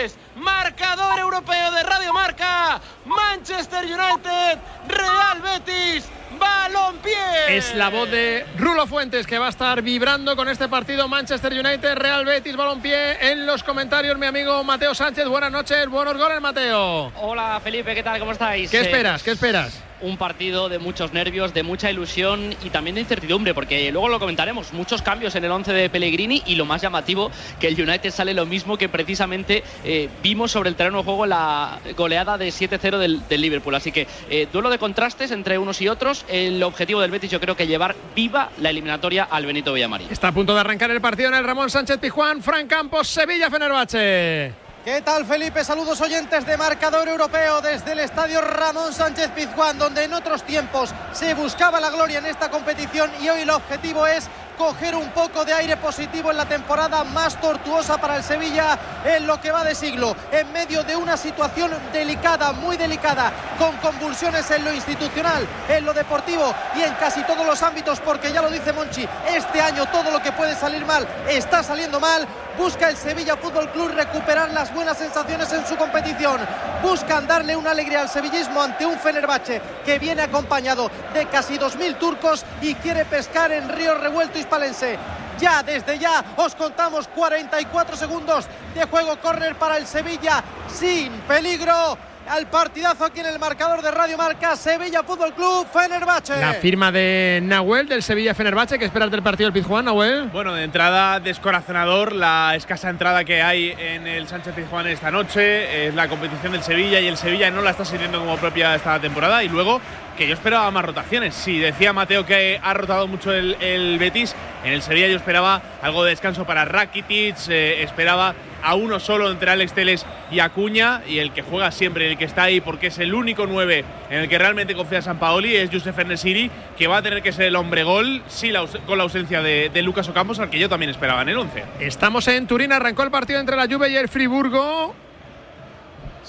goles. Marcador europeo de Radio Marca. Manchester United, Real Betis. Balompié. Es la voz de Rulo Fuentes que va a estar vibrando con este partido Manchester United, Real Betis, Balompié. En los comentarios, mi amigo Mateo Sánchez. Buenas noches, buenos goles, Mateo. Hola, Felipe, ¿qué tal? ¿Cómo estáis? ¿Qué Eh, esperas? ¿Qué esperas? Un partido de muchos nervios, de mucha ilusión y también de incertidumbre, porque luego lo comentaremos, muchos cambios en el 11 de Pellegrini y lo más llamativo, que el United sale lo mismo que precisamente eh, vimos sobre el terreno de juego la goleada de 7-0 del, del Liverpool. Así que eh, duelo de contrastes entre unos y otros. El objetivo del Betis yo creo que llevar viva la eliminatoria al Benito Villamarín. Está a punto de arrancar el partido en el Ramón Sánchez Pijuán, Fran Campos, Sevilla, Fenerbahce. ¿Qué tal Felipe? Saludos oyentes de Marcador Europeo desde el estadio Ramón Sánchez Pizjuán, donde en otros tiempos se buscaba la gloria en esta competición y hoy el objetivo es coger un poco de aire positivo en la temporada más tortuosa para el Sevilla en lo que va de siglo, en medio de una situación delicada, muy delicada, con convulsiones en lo institucional, en lo deportivo y en casi todos los ámbitos, porque ya lo dice Monchi, este año todo lo que puede salir mal está saliendo mal. Busca el Sevilla Fútbol Club recuperar las buenas sensaciones en su competición. Buscan darle una alegría al sevillismo ante un Fenerbahce que viene acompañado de casi 2.000 turcos y quiere pescar en Río Revuelto Hispalense. Ya, desde ya, os contamos 44 segundos de juego córner para el Sevilla sin peligro. Al partidazo aquí en el marcador de Radio Marca, Sevilla Fútbol Club, Fenerbahce. La firma de Nahuel del Sevilla Fenerbahce. ¿Qué esperas del partido del Pizjuán, Nahuel? Bueno, de entrada, descorazonador la escasa entrada que hay en el Sánchez Pizjuán esta noche. Es la competición del Sevilla y el Sevilla no la está sirviendo como propia esta temporada. Y luego, que yo esperaba más rotaciones. Sí, decía Mateo que ha rotado mucho el, el Betis. En el Sevilla yo esperaba algo de descanso para Rakitic, eh, esperaba a uno solo entre Alex Teles y Acuña y el que juega siempre, el que está ahí porque es el único 9 en el que realmente confía San Paoli es Josef Enesiri, que va a tener que ser el hombre gol sí, con la ausencia de, de, Lucas Ocampos, al que yo también esperaba en el 11. Estamos en Turín, arrancó el partido entre la Juve y el Friburgo.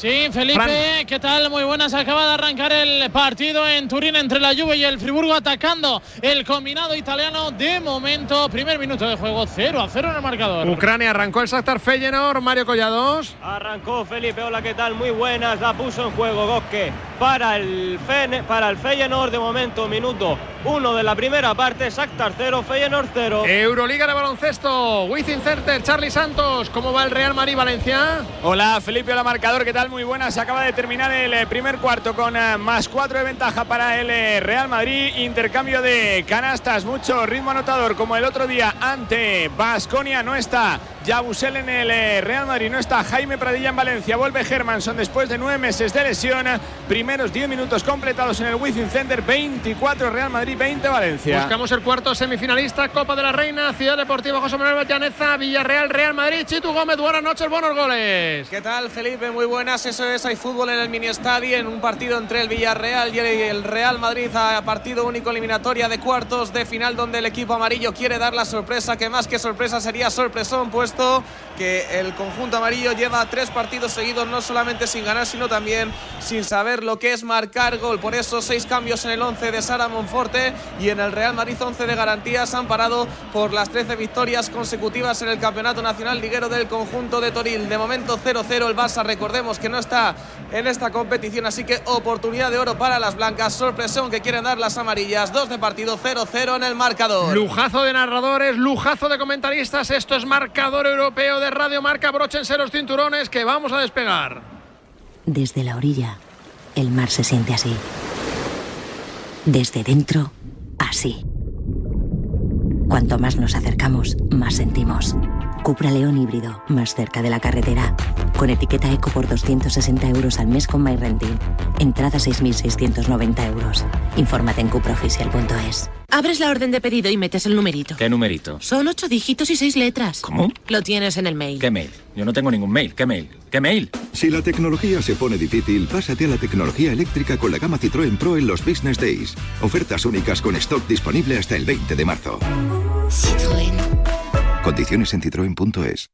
Sí, Felipe, Fran. ¿qué tal? Muy buenas. Acaba de arrancar el partido en Turín entre la Juve y el Friburgo atacando el combinado italiano. De momento, primer minuto de juego, 0 a 0 en el marcador. Ucrania arrancó el Shakhtar Feyenoord, Mario Collados. Arrancó Felipe, hola, ¿qué tal? Muy buenas, la puso en juego Gosque para el, Fene, para el Feyenoord. De momento, minuto 1 de la primera parte, Shakhtar 0, Feyenoord 0. Euroliga de baloncesto, Wizzing Center, Charlie Santos. ¿Cómo va el Real Madrid Valencia? Hola, Felipe, hola, marcador, ¿qué tal? Muy buena. Se acaba de terminar el eh, primer cuarto con uh, más cuatro de ventaja para el eh, Real Madrid. Intercambio de canastas, mucho ritmo anotador como el otro día ante Basconia. No está Yabusel en el eh, Real Madrid, no está Jaime Pradilla en Valencia. Vuelve Hermanson después de nueve meses de lesión. Primeros diez minutos completados en el Wizzing Center. 24 Real Madrid, 20 Valencia. Buscamos el cuarto semifinalista, Copa de la Reina, Ciudad Deportiva José Manuel Llaneza, Villarreal, Real Madrid. Chitu Gómez, buenas noches, buenos goles. ¿Qué tal, Felipe? Muy buenas. Eso es, hay fútbol en el mini estadio en un partido entre el Villarreal y el Real Madrid a partido único eliminatoria de cuartos de final donde el equipo amarillo quiere dar la sorpresa, que más que sorpresa sería sorpresón, puesto que el conjunto amarillo lleva tres partidos seguidos no solamente sin ganar, sino también sin saber lo que es marcar gol. Por eso seis cambios en el 11 de Sara Monforte y en el Real Madrid 11 de garantías han parado por las 13 victorias consecutivas en el Campeonato Nacional Liguero del conjunto de Toril. De momento 0-0 el Barça, recordemos que no está en esta competición, así que oportunidad de oro para las blancas, sorpresón que quieren dar las amarillas, dos de partido 0-0 en el marcador. Lujazo de narradores, lujazo de comentaristas, esto es marcador europeo de Radio Marca, bróchense los cinturones que vamos a despegar. Desde la orilla, el mar se siente así. Desde dentro, así. Cuanto más nos acercamos, más sentimos. Cupra León híbrido, más cerca de la carretera. Con etiqueta eco por 260 euros al mes con MyRenting. Entrada 6.690 euros. Infórmate en cupraoficial.es. Abres la orden de pedido y metes el numerito. ¿Qué numerito? Son ocho dígitos y seis letras. ¿Cómo? Lo tienes en el mail. ¿Qué mail? Yo no tengo ningún mail. ¿Qué mail? ¿Qué mail? Si la tecnología se pone difícil, pásate a la tecnología eléctrica con la gama Citroën Pro en los Business Days. Ofertas únicas con stock disponible hasta el 20 de marzo. Citroën. Condiciones en citroen.es.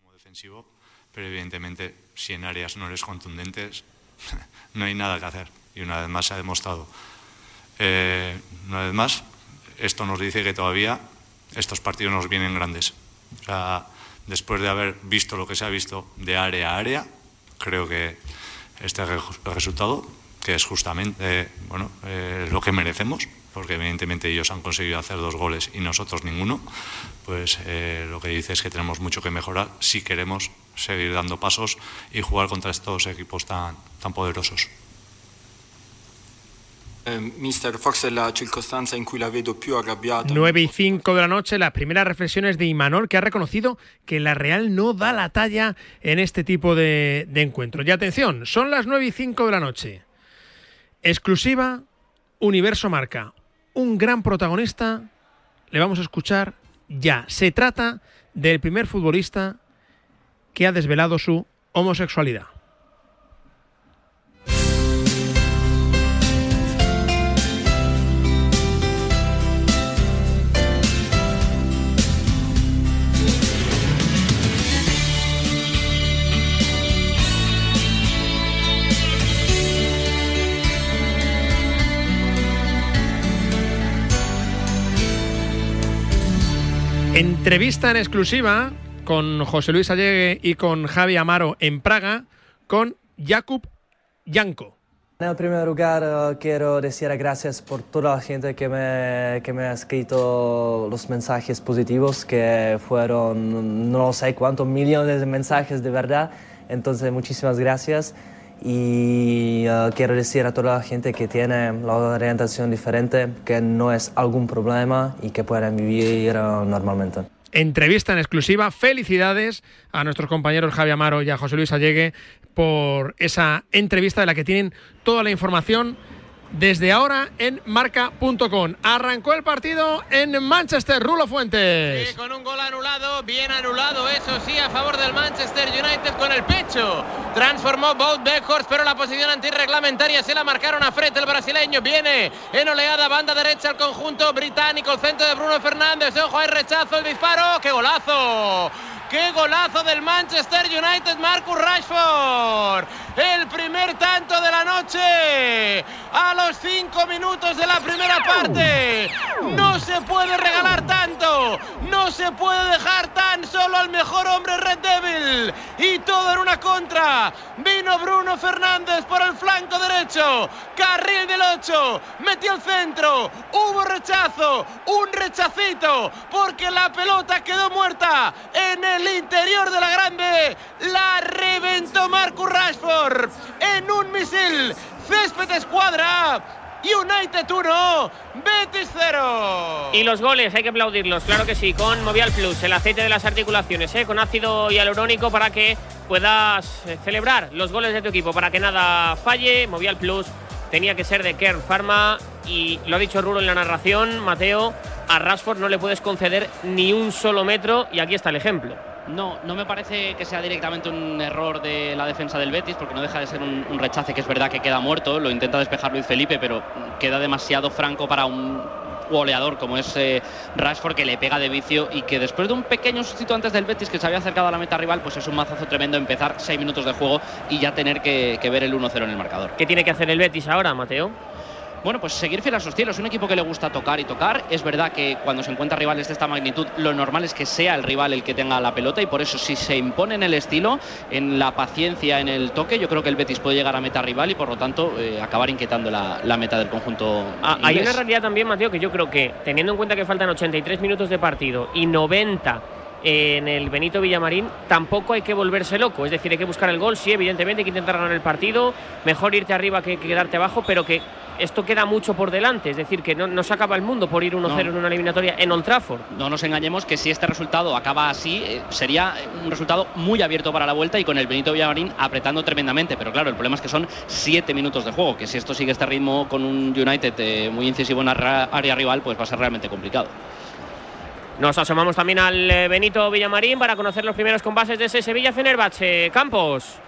Como defensivo, pero evidentemente si en áreas no eres contundentes, no hay nada que hacer. Y una vez más se ha demostrado. Eh, una vez más, esto nos dice que todavía estos partidos nos vienen grandes. O sea, después de haber visto lo que se ha visto de área a área, creo que este resultado, que es justamente bueno, eh, lo que merecemos, porque evidentemente ellos han conseguido hacer dos goles y nosotros ninguno, pues eh, lo que dice es que tenemos mucho que mejorar si queremos seguir dando pasos y jugar contra estos equipos tan, tan poderosos. Eh, mister, forse la circostanza in cui la vedo più arrabbiata. 9 y 5 de la noche, las primeras reflexiones de Imanol, que ha reconocido que la Real no da la talla en este tipo de, de encuentros. Y atención, son las 9 y 5 de la noche. Exclusiva, Universo Marca. Un gran protagonista, le vamos a escuchar ya. Se trata del primer futbolista que ha desvelado su homosexualidad. Entrevista en exclusiva con José Luis Allegue y con Javi Amaro en Praga con Jakub Janko. En primer lugar, uh, quiero decir gracias por toda la gente que me, que me ha escrito los mensajes positivos, que fueron no sé cuántos millones de mensajes de verdad. Entonces, muchísimas gracias. Y uh, quiero decir a toda la gente que tiene la orientación diferente que no es algún problema y que pueden vivir uh, normalmente. Entrevista en exclusiva. Felicidades a nuestros compañeros Javi Amaro y a José Luis Allegue por esa entrevista de la que tienen toda la información desde ahora en marca.com. Arrancó el partido en Manchester, Rulo Fuentes. Sí, con un gol anulado, bien anulado, eso sí, a favor del Manchester United con el pecho. Transformó Bout Beckhorst, pero la posición antirreglamentaria se la marcaron a frente el brasileño. Viene en oleada, banda derecha al conjunto británico, el centro de Bruno Fernández. Ojo, hay rechazo, el disparo, ¡qué golazo! ¡Qué golazo del Manchester United, Marcus Rashford! El primer tanto de la noche. A los cinco minutos de la primera parte. No se puede regalar tanto, no se puede dejar tan solo al mejor hombre Red Devil. Y todo en una contra. Vino Bruno Fernández por el flanco derecho, carril del 8, metió el centro, hubo rechazo, un rechacito, porque la pelota quedó muerta en el interior de la grande. La reventó Marcus Rashford en un misil. Césped escuadra. United 1, Betis 0. Y los goles hay que aplaudirlos, claro que sí, con Movial Plus, el aceite de las articulaciones, ¿eh? con ácido hialurónico para que puedas eh, celebrar los goles de tu equipo, para que nada falle. Movial Plus tenía que ser de Kern Pharma y lo ha dicho Rulo en la narración, Mateo, a Rashford no le puedes conceder ni un solo metro y aquí está el ejemplo. No, no me parece que sea directamente un error de la defensa del Betis, porque no deja de ser un, un, rechace que es verdad que queda muerto, lo intenta despejar Luis Felipe, pero queda demasiado franco para un goleador como es eh, Rashford que le pega de vicio y que después de un pequeño sustituto antes del Betis que se había acercado a la meta rival, pues es un mazazo tremendo empezar seis minutos de juego y ya tener que, que ver el 1-0 en el marcador. ¿Qué tiene que hacer el Betis ahora, Mateo? Bueno, pues seguir fiel a sus cielos. Un equipo que le gusta tocar y tocar. Es verdad que cuando se encuentra rivales de esta magnitud, lo normal es que sea el rival el que tenga la pelota y por eso si se impone en el estilo, en la paciencia, en el toque, yo creo que el Betis puede llegar a meta rival y por lo tanto eh, acabar inquietando la, la, meta del conjunto. Ah, hay una realidad también, Mateo, que yo creo que teniendo en cuenta que faltan 83 minutos de partido y 90 en el Benito Villamarín, tampoco hay que volverse loco. Es decir, hay que buscar el gol, sí, evidentemente hay que intentar ganar el partido, mejor irte arriba que, que quedarte abajo, pero que esto queda mucho por delante, es decir, que no, no se acaba el mundo por ir 1-0 no. en una eliminatoria en Old Trafford. No nos engañemos que si este resultado acaba así, eh, sería un resultado muy abierto para la vuelta y con el Benito Villamarín apretando tremendamente. Pero claro, el problema es que son 7 minutos de juego, que si esto sigue este ritmo con un United eh, muy incisivo en la área rival, pues va a ser realmente complicado. Nos asomamos también al eh, Benito Villamarín para conocer los primeros compases de ese Sevilla Fenerbahce. Campos.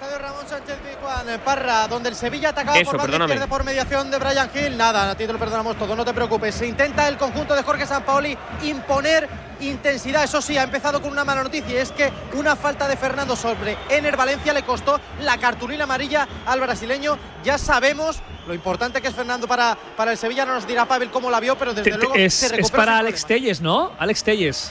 Estadio Ramón Sánchez Pizjuán, Parra, donde el Sevilla atacaba Eso, por banda izquierda por mediación de Brian Hill. Nada, a ti te lo perdonamos todo, no te preocupes. Se intenta el conjunto de Jorge Sampaoli imponer intensidad. Eso sí, ha empezado con una mala noticia. y Es que una falta de Fernando sobre Ener Valencia le costó la cartulina amarilla al brasileño. Ya sabemos lo importante que es Fernando para, para el Sevilla. No nos dirá Pavel cómo la vio, pero desde Te- luego es, se es recupera para Alex Telles, ¿no? Alex Telles.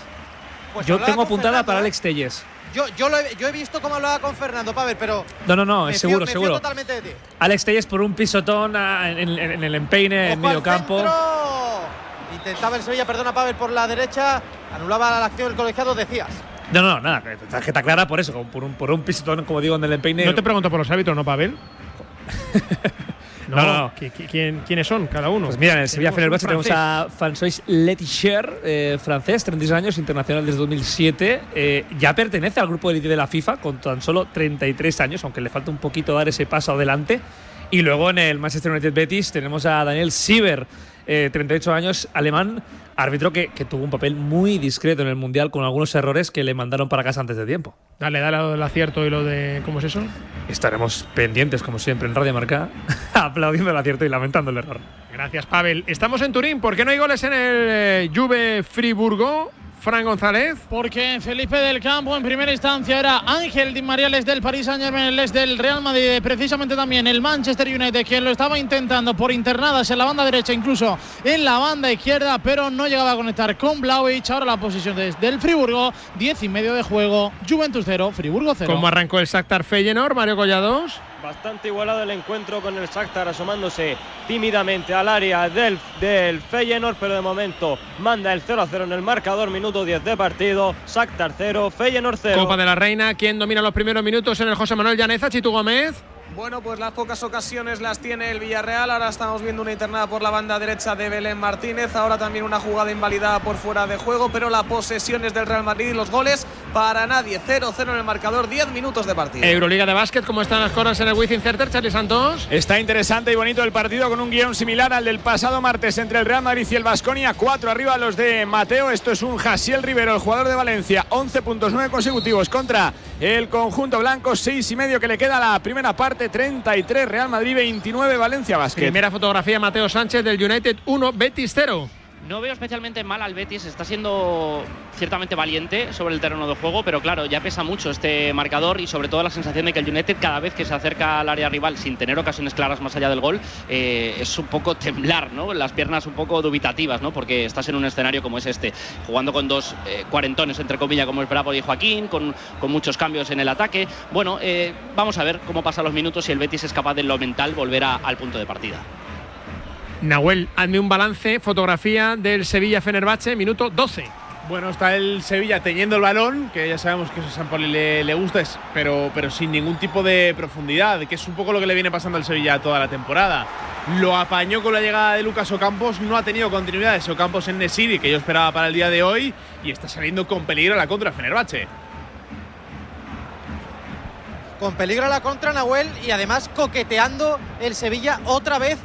Pues Yo tengo apuntada Fernando, para ¿eh? Alex Telles. Yo, yo, lo he, yo he visto cómo hablaba con Fernando Pavel, pero. No, no, no, es fío- seguro, me fío seguro. totalmente de ti. Alex Telles por un pisotón ah, en, en- en el empeine en medio campo. Intentaba el Sevilla, perdona Pavel por la derecha. Anulaba la acción del colegiado, decías. No, no, nada, que tarjeta clara por eso, por un, por un pisotón, como digo, en el empeine. No te pregunto por los árbitros, ¿no, Pavel? No, no, no. ¿qui- qui- quién- ¿Quiénes son cada uno? Pues mira, en el Sevilla Fenerbahce tenemos a François Leticher, eh, francés, 36 años, internacional desde 2007. eh, ya pertenece al grupo de élite de la FIFA con tan solo 33 años, aunque le falta un poquito dar ese paso adelante. Y luego en el Manchester United Betis tenemos a Daniel Sieber, eh, 38 años, alemán, árbitro que, que tuvo un papel muy discreto en el Mundial con algunos errores que le mandaron para casa antes de tiempo. Dale, dale lo del acierto y lo de. ¿Cómo es eso? Estaremos pendientes, como siempre, en Radio Marca, aplaudiendo el acierto y lamentando el error. Gracias, Pavel. Estamos en Turín. ¿Por qué no hay goles en el eh, Juve Friburgo? Fran González. Porque Felipe del Campo en primera instancia era Ángel Di María, les del Paris Saint Germain, les del Real Madrid, precisamente también el Manchester United, quien lo estaba intentando por internadas en la banda derecha, incluso en la banda izquierda, pero no llegaba a conectar con Blauwich. Ahora la posición desde el Friburgo, 10 y medio de juego, Juventus 0, Friburgo 0. ¿Cómo arrancó el Shakhtar Feyenoord, Mario Collados? Bastante igualado el encuentro con el Shakhtar asomándose tímidamente al área del, del Feyenoord, pero de momento manda el 0 a 0 en el marcador, minuto 10 de partido. Shakhtar 0, Feyenoord 0. Copa de la Reina. ¿Quién domina los primeros minutos en el José Manuel Llaneza? Chitu Gómez. Bueno, pues las pocas ocasiones las tiene el Villarreal. Ahora estamos viendo una internada por la banda derecha de Belén Martínez. Ahora también una jugada invalidada por fuera de juego. Pero la posesión es del Real Madrid y los goles para nadie. 0-0 en el marcador, 10 minutos de partido. Euroliga de básquet. ¿Cómo están las cosas en el Wizzing Center, Charlie Santos? Está interesante y bonito el partido con un guion similar al del pasado martes entre el Real Madrid y el Vasconia. Cuatro arriba los de Mateo. Esto es un Jasiel Rivero, el jugador de Valencia. 11 puntos, 9 consecutivos contra el conjunto blanco. Seis y medio que le queda la primera parte. 33 Real Madrid, 29 Valencia Basket. Primera fotografía, Mateo Sánchez del United 1, Betis 0. No veo especialmente mal al Betis, está siendo ciertamente valiente sobre el terreno de juego, pero claro, ya pesa mucho este marcador y sobre todo la sensación de que el United cada vez que se acerca al área rival sin tener ocasiones claras más allá del gol, eh, es un poco temblar, ¿no? Las piernas un poco dubitativas, ¿no? Porque estás en un escenario como es este, jugando con dos eh, cuarentones, entre comillas, como es Bravo y Joaquín, con, con muchos cambios en el ataque. Bueno, eh, vamos a ver cómo pasan los minutos y el Betis es capaz de lo mental volver al punto de partida. Nahuel, hazme un balance, fotografía del Sevilla Fenerbahce, minuto 12. Bueno, está el Sevilla teniendo el balón, que ya sabemos que eso a San Poli le, le gusta, es- pero, pero sin ningún tipo de profundidad, que es un poco lo que le viene pasando al Sevilla toda la temporada. Lo apañó con la llegada de Lucas Ocampos, no ha tenido continuidad ese Ocampos en Nesiri, que yo esperaba para el día de hoy, y está saliendo con peligro a la contra Fenerbahce. Con peligro a la contra Nahuel y además coqueteando el Sevilla otra vez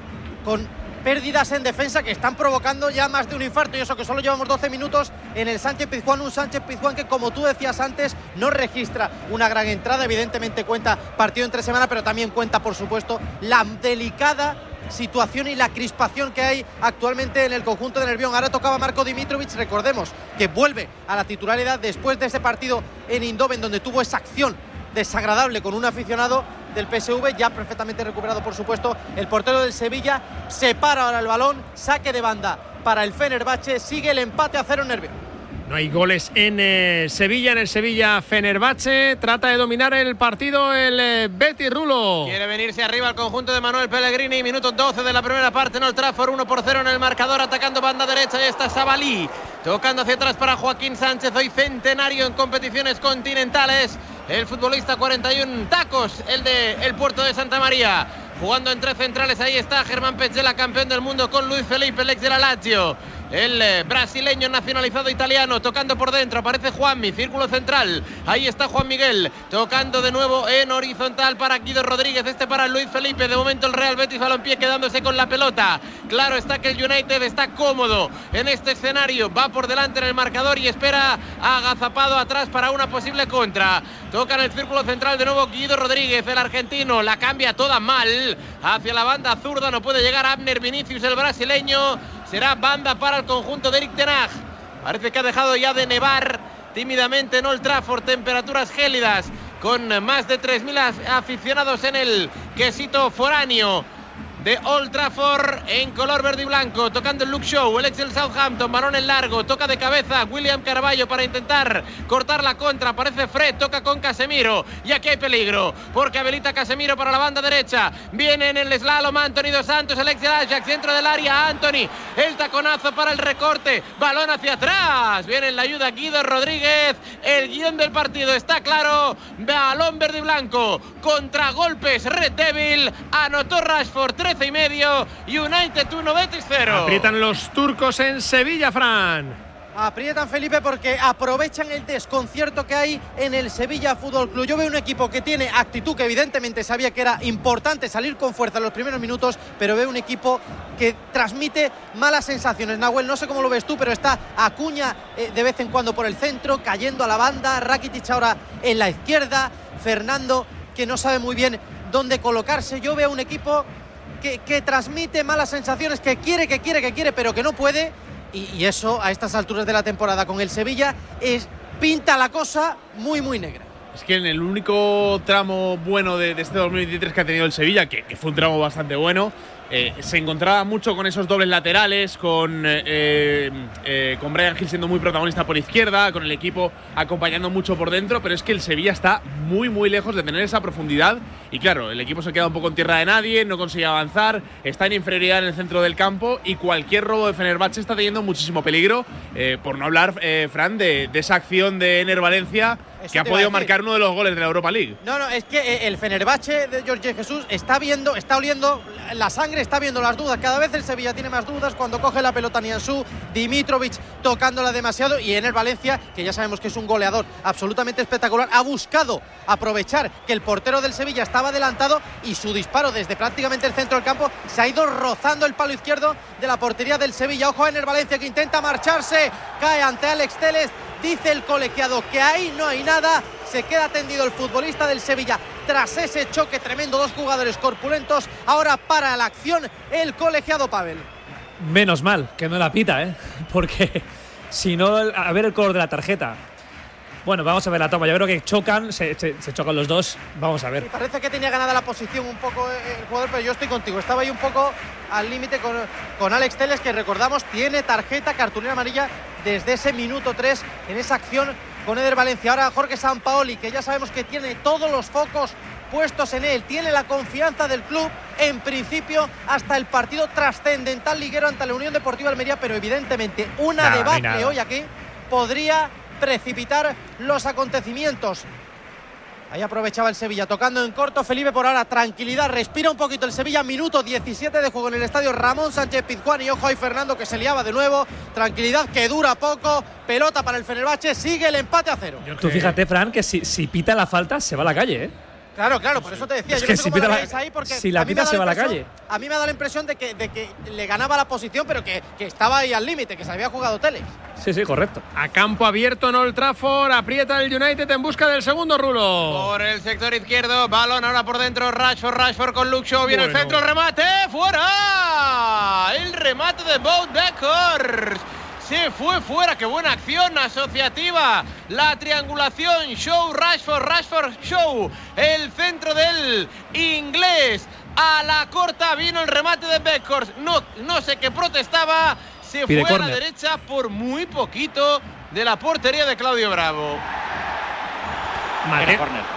con pérdidas en defensa que están provocando ya más de un infarto. Y eso que solo llevamos 12 minutos en el Sánchez Pizjuán, un Sánchez Pizjuán que como tú decías antes no registra una gran entrada, evidentemente cuenta partido entre semana, pero también cuenta por supuesto la delicada situación y la crispación que hay actualmente en el conjunto de Nervión. Ahora tocaba Marco Dimitrovic, recordemos que vuelve a la titularidad después de ese partido en Indoven donde tuvo esa acción desagradable con un aficionado del PSV, ya perfectamente recuperado por supuesto el portero del Sevilla, separa ahora el balón, saque de banda para el Fenerbahce, sigue el empate a cero en Nervión. No hay goles en eh, Sevilla, en el Sevilla Fenerbahce. Trata de dominar el partido el eh, Betis Rulo. Quiere venirse arriba el conjunto de Manuel Pellegrini. Minuto 12 de la primera parte en Old Trafford. 1 por 0 en el marcador. Atacando banda derecha. Y está Sabalí. Tocando hacia atrás para Joaquín Sánchez. Hoy centenario en competiciones continentales. El futbolista 41 tacos. El de el puerto de Santa María. Jugando entre centrales. Ahí está Germán Petzela, campeón del mundo con Luis Felipe, el ex de la Lazio. El eh, brasileño nacionalizado italiano tocando por dentro. Aparece Juanmi, círculo central. Ahí está Juan Miguel. Tocando de nuevo en horizontal para Guido Rodríguez. Este para Luis Felipe. De momento el Real Betis Balompié quedándose con la pelota. Claro está que el United está cómodo en este escenario. Va por delante en el marcador y espera agazapado atrás para una posible contra. Toca en el círculo central de nuevo Guido Rodríguez, el argentino. La cambia toda mal. Hacia la banda zurda no puede llegar Abner Vinicius, el brasileño. Será banda para el conjunto de Eric Tenag. Parece que ha dejado ya de nevar tímidamente en Old Trafford. Temperaturas gélidas con más de 3.000 aficionados en el quesito foráneo. De Old Trafford en color verde y blanco, tocando el Luke Show, el ex del Southampton, balón en largo, toca de cabeza William Carballo para intentar cortar la contra, aparece Fred, toca con Casemiro y aquí hay peligro, porque habilita Casemiro para la banda derecha, viene en el slalom Anthony Dos Santos, el ex Ajax, centro del área, Anthony, el taconazo para el recorte, balón hacia atrás, viene en la ayuda Guido Rodríguez, el guion del partido está claro, balón verde y blanco, contragolpes Red Devil, anotó Rashford 13 y medio, United 1, Betis 0. Aprietan los turcos en Sevilla, Fran. Aprietan Felipe porque aprovechan el desconcierto que hay en el Sevilla Fútbol Club. Yo veo un equipo que tiene actitud, que evidentemente sabía que era importante salir con fuerza en los primeros minutos, pero veo un equipo que transmite malas sensaciones. Nahuel, no sé cómo lo ves tú, pero está Acuña eh, de vez en cuando por el centro, cayendo a la banda, Rakitic ahora en la izquierda, Fernando que no sabe muy bien dónde colocarse. Yo veo un equipo que, transmite malas sensaciones, que quiere, que quiere, que quiere, pero que no puede y, eso a estas alturas de la temporada con el Sevilla es pinta la cosa muy muy negra. Es que en el único tramo bueno de, este 2023 que ha tenido el Sevilla, que, que fue un tramo bastante bueno, eh, se encontraba mucho con esos dobles laterales, con, eh, eh, con Brian Hill siendo muy protagonista por izquierda, con el equipo acompañando mucho por dentro, pero es que el Sevilla está muy, muy lejos de tener esa profundidad. Y claro, el equipo se queda un poco en tierra de nadie, no consigue avanzar, está en inferioridad en el centro del campo y cualquier robo de Fenerbahce está teniendo muchísimo peligro. por no hablar, Fran, de, de, esa acción de Ener Valencia que ha podido marcar uno de los goles de la Europa League. No, no, es que el Fenerbahce de Jorge Jesús está viendo, está oliendo la sangre está viendo las dudas. Cada vez el Sevilla tiene más dudas cuando coge la pelota Nianzú, Dimitrovic tocándola demasiado y en el Valencia, que ya sabemos que es un goleador absolutamente espectacular, ha buscado aprovechar que el portero del Sevilla estaba adelantado y su disparo desde prácticamente el centro del campo se ha ido rozando el palo izquierdo de la portería del Sevilla. Ojo en el Valencia que intenta marcharse, cae ante Alex Teles. Dice el colegiado que ahí no hay nada. Se queda tendido el futbolista del Sevilla tras ese choque tremendo. Dos jugadores corpulentos. Ahora para la acción el colegiado Pavel. Menos mal que no la pita, ¿eh? Porque si no, a ver el color de la tarjeta. Bueno, vamos a ver la toma. Yo creo que chocan, se, chocan los dos. Vamos a ver. parece que tenía ganada la posición un poco el jugador, pero yo estoy contigo. Estaba ahí un poco al límite con, con Alex Teles, que recordamos tiene tarjeta, cartulina amarilla desde ese minuto 3 en esa acción con Eder Valencia. Ahora Jorge Sampaoli, que ya sabemos que tiene todos los focos puestos en él, tiene la confianza del club en principio hasta el partido trascendental liguero ante la Unión Deportiva Almería, pero evidentemente una debate hoy aquí podría precipitar los acontecimientos. Ahí aprovechaba el Sevilla, tocando en corto. Felipe por ahora, tranquilidad, respira un poquito el Sevilla. Minuto 17 de juego en el estadio Ramón Sánchez Pizjuán. Y ojo ahí Fernando que se liaba de nuevo. Tranquilidad que dura poco. Pelota para el Fenerbahce. Sigue el empate a cero. Tú fíjate, Fran, que si, si pita la falta, se va a la calle, ¿eh? Claro, claro, por eso te decía. Es que si, la, ahí porque si la pita se va a la calle. A mí me da la impresión de que, de que le ganaba la posición, pero que, que estaba ahí al límite, que se había jugado Teles. Sí, sí, correcto. A campo abierto en Old Trafford, aprieta el United en busca del segundo rulo. Por el sector izquierdo, balón ahora por dentro, Rashford, Rashford con Shaw, viene el centro, remate, fuera. El remate de Boat Beckhorst se fue fuera. Qué buena acción asociativa. La triangulación. Show, Rashford, Rashford, Show. El centro del inglés. A la corta vino el remate de Beckhorst. No, no sé qué protestaba. Se fue a la derecha por muy poquito de la portería de Claudio Bravo.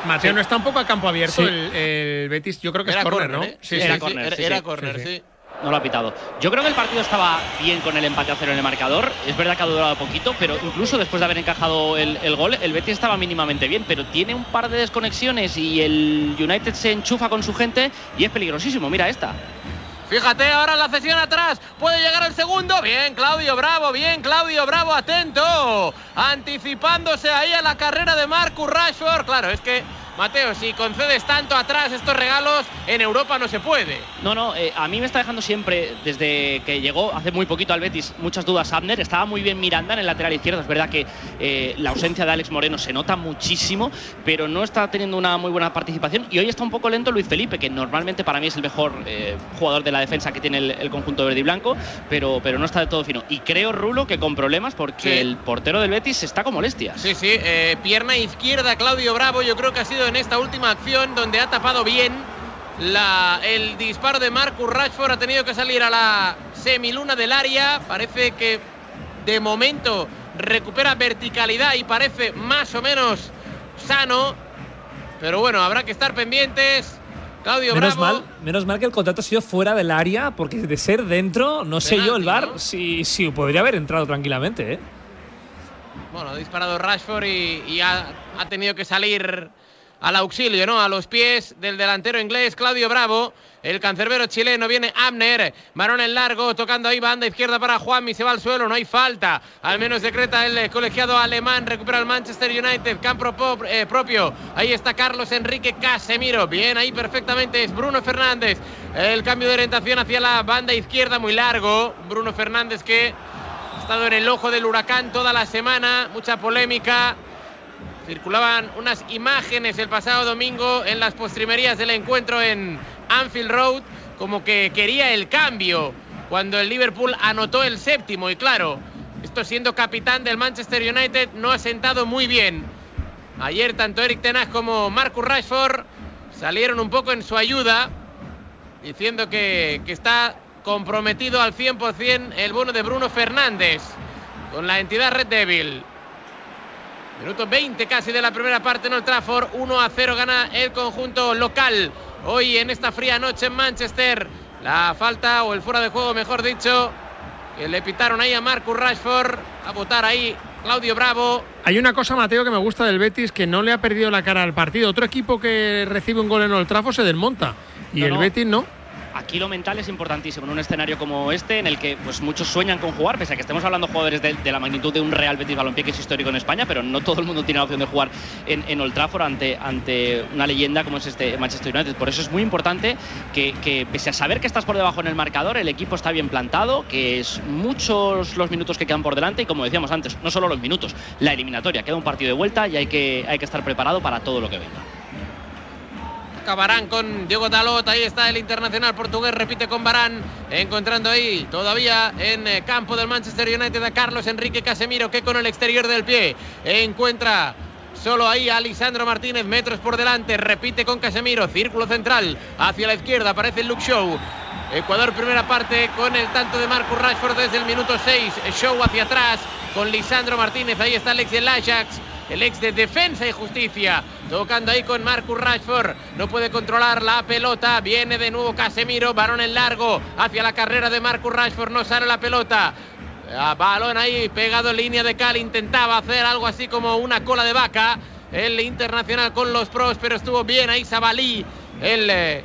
Mateo, no está un poco a campo abierto el, Betis. Yo creo que era es córner, ¿no? ¿eh? Sí, era córner. Era córner, sí no lo ha pitado. Yo creo que el partido estaba bien con el empate a cero en el marcador. Es verdad que ha durado poquito, pero incluso después de haber encajado el, gol, el Betis estaba mínimamente bien, pero tiene un par de desconexiones y el United se enchufa con su gente y es peligrosísimo. Mira esta. Fíjate ahora la cesión atrás. Puede llegar el segundo. Bien, Claudio Bravo. Bien, Claudio Bravo. Atento. Anticipándose ahí a la carrera de Marcus Rashford. Claro, es que Mateo, si concedes tanto atrás estos regalos, en Europa no se puede. No, no, eh, a mí me está dejando siempre, desde que llegó hace muy poquito al Betis, muchas dudas Abner. Estaba muy bien Miranda en el lateral izquierdo. Es verdad que eh, la ausencia de Alex Moreno se nota muchísimo, pero no está teniendo una muy buena participación. Y hoy está un poco lento Luis Felipe, que normalmente para mí es el mejor eh, jugador de la defensa que tiene el, conjunto verde y blanco, pero, pero no está de todo fino. Y creo, Rulo, que con problemas porque el portero del Betis está con molestias. Sí, sí, pierna izquierda, Claudio Bravo, yo creo que ha sido en esta última acción donde ha tapado bien la, el disparo de Marcus Rashford. Ha tenido que salir a la semiluna del área. Parece que de momento recupera verticalidad y parece más o menos sano. Pero bueno, habrá que estar pendientes. Claudio menos Bravo. mal, menos mal que el contrato ha sido fuera del área, porque de ser dentro, no sé yo, el bar, ¿no? sí, sí, podría haber entrado tranquilamente, ¿eh? Bueno, ha disparado Rashford y, y ha, ha tenido que salir al auxilio, ¿no? A los pies del delantero inglés Claudio Bravo. El cancerbero chileno viene Abner. Marón en largo, tocando ahí banda izquierda para Juanmi. Se va al suelo, no hay falta. Al menos decreta el eh, colegiado alemán. Recupera el Manchester United. Campo po- eh, propio. Ahí está Carlos Enrique Casemiro. Bien, ahí perfectamente es Bruno Fernández. El cambio de orientación hacia la banda izquierda, muy largo. Bruno Fernández que ha estado en el ojo del huracán toda la semana. Mucha polémica. Circulaban unas imágenes el pasado domingo en las postrimerías del encuentro en Anfield Road, como que quería el cambio cuando el Liverpool anotó el séptimo. Y claro, esto siendo capitán del Manchester United no ha sentado muy bien. Ayer tanto Eric Tenag como Marcus Rashford salieron un poco en su ayuda, diciendo que, que está comprometido al 100% el bono de Bruno Fernández con la entidad Red Devil. Minuto 20 casi de la primera parte en Old Trafford. 1 a 0 gana el conjunto local. Hoy en esta fría noche en Manchester. La falta o el fuera de juego, mejor dicho, que le pitaron ahí a Marcus Rashford. A votar ahí Claudio Bravo. Hay una cosa, Mateo, que me gusta del Betis, que no le ha perdido la cara al partido. Otro equipo que recibe un gol en Old Trafford se desmonta. Y No, el no. Betis no. Aquí lo mental es importantísimo en un escenario como este, en el que pues, muchos sueñan con jugar, pese a que estemos hablando jugadores de, de la magnitud de un Real Betis Balompié que es histórico en España, pero no todo el mundo tiene la opción de jugar en, en Old Trafford ante, ante una leyenda como es este Manchester United. Por eso es muy importante que, que, pese a saber que estás por debajo en el marcador, el equipo está bien plantado, que es muchos los minutos que quedan por delante y como decíamos antes, no solo los minutos, la eliminatoria, queda un partido de vuelta y hay que, hay que estar preparado para todo lo que venga. Barán con Diego Dalot. Ahí está el internacional portugués. Repite con Barán. Encontrando ahí todavía en eh, campo del Manchester United a Carlos Enrique Casemiro que con el exterior del pie encuentra. Solo ahí a Lisandro Martínez, metros por delante, repite con Casemiro, círculo central, hacia la izquierda, aparece el Luke Show. Ecuador primera parte con el tanto de Marcus Rashford desde el minuto 6, Show hacia atrás con Lisandro Martínez, ahí está el ex del el ex de Defensa y Justicia, tocando ahí con Marcus Rashford, no puede controlar la pelota, viene de nuevo Casemiro, varón en largo, hacia la carrera de Marcus Rashford, no sale la pelota. A balón ahí pegado en línea de cal, intentaba hacer algo así como una cola de vaca. El internacional con los pros, pero estuvo bien ahí Sabalí, el eh,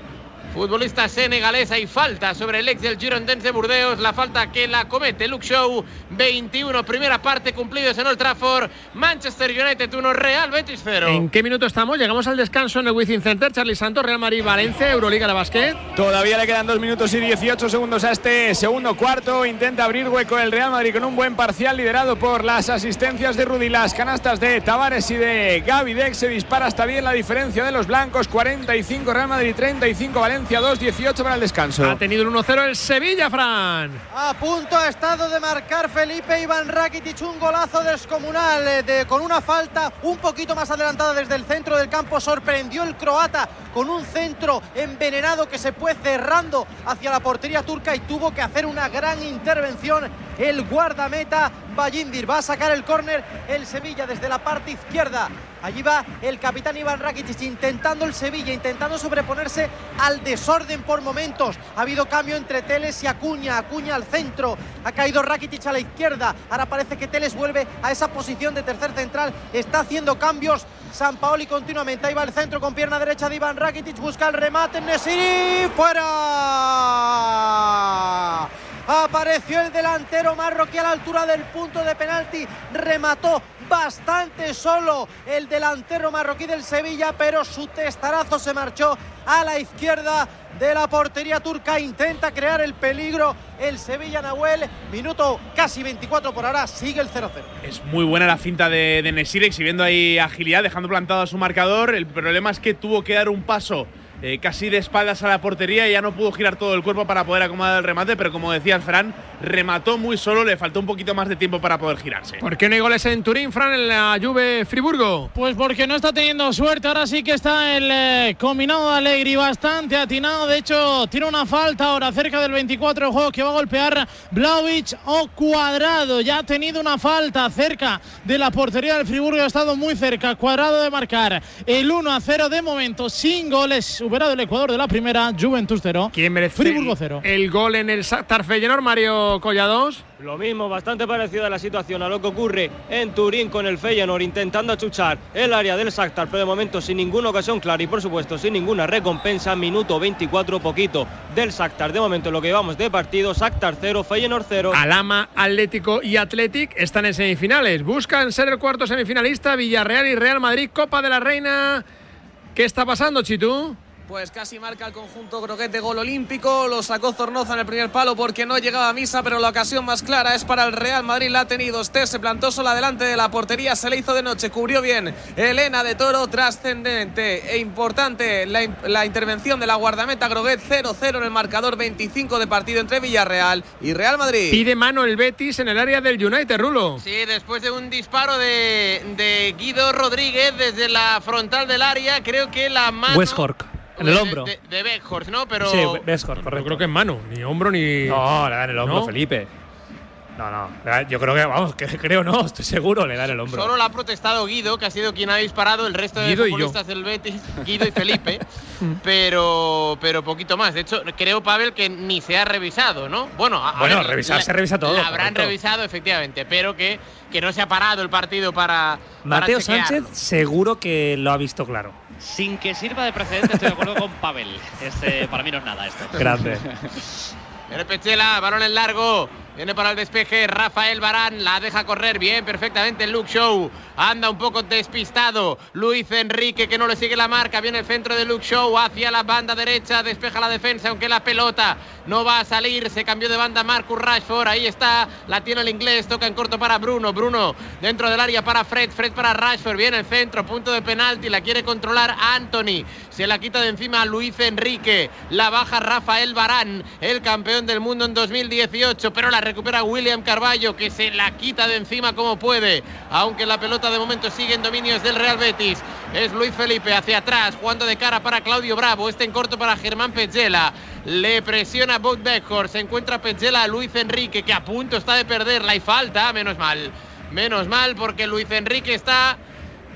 futbolista senegalés. Hay falta sobre el ex del Girondins de Burdeos. La falta que la comete Luke Show. 21, primera parte cumplidos en Old Trafford. Manchester United 1, Real Betis 0. ¿En qué minuto estamos? Llegamos al descanso en el Wizzing Center. Charlie Santos, Real Madrid, Valencia, Euroliga de básquet. Todavía le quedan 2 minutos y 18 segundos a este segundo cuarto. Intenta abrir hueco el Real Madrid con un buen parcial liderado por las asistencias de Rudy, las canastas de Tavares y de Gaby Dex. Se dispara hasta bien la diferencia de los blancos. 45 Real Madrid, 35 Valencia, 2, 18 para el descanso. Ha tenido el 1-0 el Sevilla, Fran. A punto ha estado de marcar Felipe Iván Rakitic un golazo descomunal eh, de, con una falta un poquito más adelantada desde el centro del campo. Sorprendió el croata con un centro envenenado que se fue cerrando hacia la portería turca y tuvo que hacer una gran intervención el guardameta Va a sacar el córner el Sevilla desde la parte izquierda. Allí va el capitán Iván Rakitic intentando el Sevilla, intentando sobreponerse al desorden por momentos. Ha habido cambio entre Teles y Acuña. Acuña al centro. Ha caído Rakitic a la izquierda. Ahora parece que Teles vuelve a esa posición de tercer central. Está haciendo cambios. San Paoli continuamente. Ahí va el centro con pierna derecha de Iván Rakitic. Busca el remate. Nesiri. ¡Fuera! Apareció el delantero marroquí a la altura del punto de penalti. Remató bastante solo el delantero marroquí del Sevilla, pero su testarazo se marchó a la izquierda de la portería turca. Intenta crear el peligro el Sevilla Nahuel. Minuto casi 24 por ahora. Sigue el 0-0. Es muy buena la finta de, de Nesir, exhibiendo ahí agilidad, dejando plantado a su marcador. El problema es que tuvo que dar un paso eh, casi de espaldas a la portería y ya no pudo girar todo el cuerpo para poder acomodar el remate, pero como decía el Fran, remató muy solo, le faltó un poquito más de tiempo para poder girarse. ¿Por qué no hay goles en Turín, Fran, en la Juve Friburgo? Pues porque no está teniendo suerte. Ahora sí que está el eh, combinado de Alegri bastante atinado. De hecho, tiene una falta ahora cerca del 24 de juego que va a golpear Blaovic o Cuadrado. Ya ha tenido una falta cerca de la portería del Friburgo. Ha estado muy cerca. Cuadrado de marcar el 1 a 0 de momento sin goles. Superado el Ecuador de la primera. Juventus 0. ¿Quién merece Friburgo 0. el gol en el Shakhtar Feyenoord, Mario Collados? Lo mismo, bastante parecido a la situación a lo que ocurre en Turín con el Feyenoord intentando achuchar el área del Shakhtar, pero de momento sin ninguna ocasión clara y por supuesto sin ninguna recompensa. Minuto 24 poquito del Shakhtar. De momento lo que llevamos de partido, Shakhtar 0, Feyenoord 0. Alama, Atlético y Athletic están en semifinales. Buscan ser el cuarto semifinalista. Villarreal y Real Madrid, Copa de la Reina. ¿Qué está pasando, Chitu? Pues casi marca el conjunto Groguet de gol olímpico. Lo sacó Zornoza en el primer palo porque no llegaba a misa, pero la ocasión más clara es para el Real Madrid. La ha tenido Esté, se plantó sola delante de la portería, se le hizo de noche, cubrió bien. Elena de Toro, trascendente e importante la, la intervención de la guardameta Groguet 0-0 en el marcador 25 de partido entre Villarreal y Real Madrid. Pide mano el Betis en el área del United, Rulo. Sí, después de un disparo de, de Guido Rodríguez desde la frontal del área, creo que la mano. Westhork. En el hombro. De, de Weghorst, ¿no? Pero. Sí, Westhork, correcto. Yo creo que en mano, ni hombro ni. No, le da en el hombro, ¿No? Felipe. No, no. Yo creo que, vamos, que creo no, estoy seguro, le da en el hombro. Solo la ha protestado Guido, que ha sido quien ha disparado. El resto de Guido futbolistas del Betis, Guido y Felipe. pero, pero poquito más. De hecho, creo, Pavel, que ni se ha revisado, ¿no? Bueno, a- a Bueno, ver, revisar la- se revisa todo, La habrán correcto. revisado, efectivamente, pero que, que no se ha parado el partido para. para Mateo chequearlo. Sánchez seguro que lo ha visto claro. Sin que sirva de precedente, estoy de acuerdo con Pavel. Este, para mí no es nada esto. Grande. Pechela, balón en largo. Viene para el despeje Rafael Barán, la deja correr bien, perfectamente el Luke Show. Anda un poco despistado. Luis Enrique que no le sigue la marca. Viene el centro de Luke Show hacia la banda derecha. Despeja la defensa, aunque la pelota no va a salir. Se cambió de banda Marcus Rashford. Ahí está. La tiene el inglés. Toca en corto para Bruno. Bruno dentro del área para Fred. Fred para Rashford. Viene el centro. Punto de penalti. La quiere controlar Anthony. Se la quita de encima a Luis Enrique. La baja Rafael Barán, el campeón del mundo en 2018. Pero la recupera William Carballo, que se la quita de encima como puede. Aunque la pelota de momento sigue en dominios del Real Betis. Es Luis Felipe hacia atrás, jugando de cara para Claudio Bravo. Este en corto para Germán Petzela. Le presiona Bob Beckhor. Se encuentra Petzela a Luis Enrique, que a punto está de perderla. Y falta, menos mal. Menos mal, porque Luis Enrique está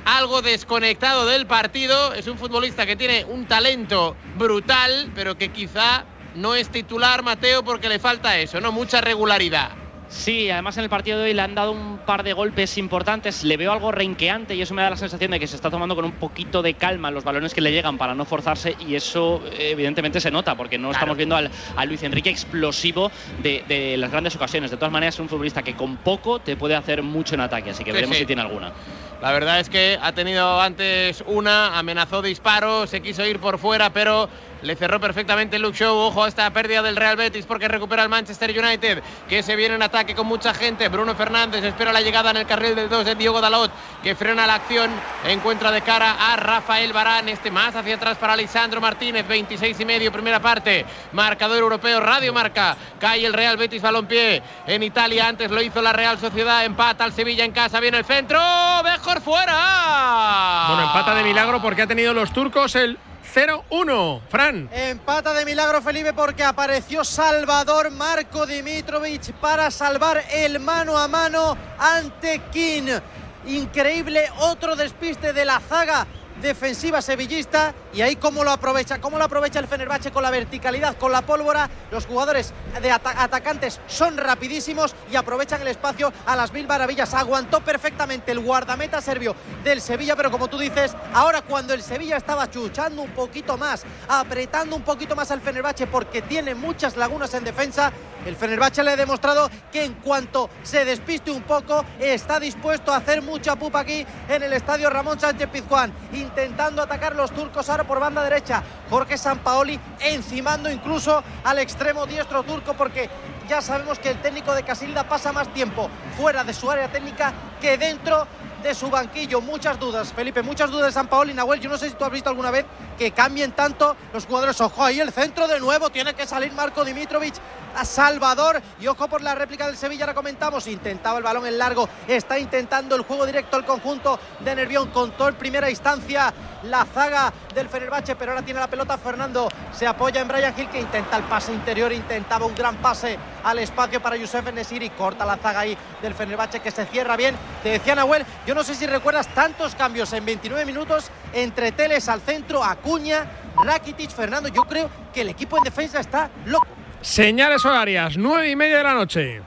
algo desconectado del partido. Es un futbolista que tiene un talento brutal, pero que quizá no es titular, Mateo, porque le falta eso, ¿no? Mucha regularidad. Sí, además en el partido de hoy le han dado un par de golpes importantes. Le veo algo renqueante y eso me da la sensación de que se está tomando con un poquito de calma los balones que le llegan para no forzarse y eso eh, evidentemente se nota porque no estamos viendo al, a Luis Enrique explosivo de, de las grandes ocasiones. De todas maneras es un futbolista que con poco te puede hacer mucho en ataque, así que Sí, veremos sí. si tiene alguna. La verdad es que ha tenido antes una, amenazó disparo, se quiso ir por fuera, pero le cerró perfectamente Luke Show. Ojo a esta pérdida del Real Betis porque recupera el Manchester United, que se viene en ataque con mucha gente. Bruno Fernández espera la llegada en el carril del 2 de Diego Dalot, que frena la acción, encuentra de cara a Rafael Barán, este más hacia atrás para Lisandro Martínez, 26 y medio, primera parte. Marcador europeo, Radio Marca. Cae el Real Betis balompié en Italia, antes lo hizo la Real Sociedad, empata al Sevilla en casa, viene el centro, mejor fuera. Bueno, empata de milagro porque ha tenido los turcos el 0-1. Fran. Empata de milagro Felipe porque apareció Salvador Marco Dimitrovic para salvar el mano a mano ante King. Increíble otro despiste de la zaga defensiva sevillista y ahí cómo lo aprovecha, cómo lo aprovecha el Fenerbahce con la verticalidad, con la pólvora. Los jugadores de ata- atacantes son rapidísimos y aprovechan el espacio a las mil maravillas. Aguantó perfectamente el guardameta serbio del Sevilla, pero como tú dices, ahora cuando el Sevilla estaba chuchando un poquito más, apretando un poquito más al Fenerbahce porque tiene muchas lagunas en defensa, el Fenerbahce le ha demostrado que en cuanto se despiste un poco, está dispuesto a hacer mucha pupa aquí en el estadio Ramón Sánchez Pizjuán, intentando atacar los turcos ahora por banda derecha. Jorge Sampaoli encimando incluso al extremo diestro turco porque ya sabemos que el técnico de Casilda pasa más tiempo fuera de su área técnica que dentro de su banquillo. Muchas dudas, Felipe, muchas dudas de San Paolo y Nahuel. Yo no sé si tú has visto alguna vez que cambien tanto los jugadores. Ojo, ahí el centro de nuevo, tiene que salir Marco Dimitrovic a Salvador. Y ojo por la réplica del Sevilla, la comentamos. Intentaba el balón en largo, está intentando el juego directo al conjunto de Nervión. Contó en primera instancia la zaga del Fenerbahce, pero ahora tiene la pelota Fernando. Se apoya en Brian Hill que intenta el pase interior, intentaba un gran pase al espacio para Youssef Nesiri. Corta la zaga ahí del Fenerbahce que se cierra bien. Te decía Nahuel, yo no sé si recuerdas tantos cambios en 29 minutos entre Teles al centro, Acuña, Rakitic, Fernando. Yo creo que el equipo en defensa está loco. Señales horarias, nueve y media de la noche.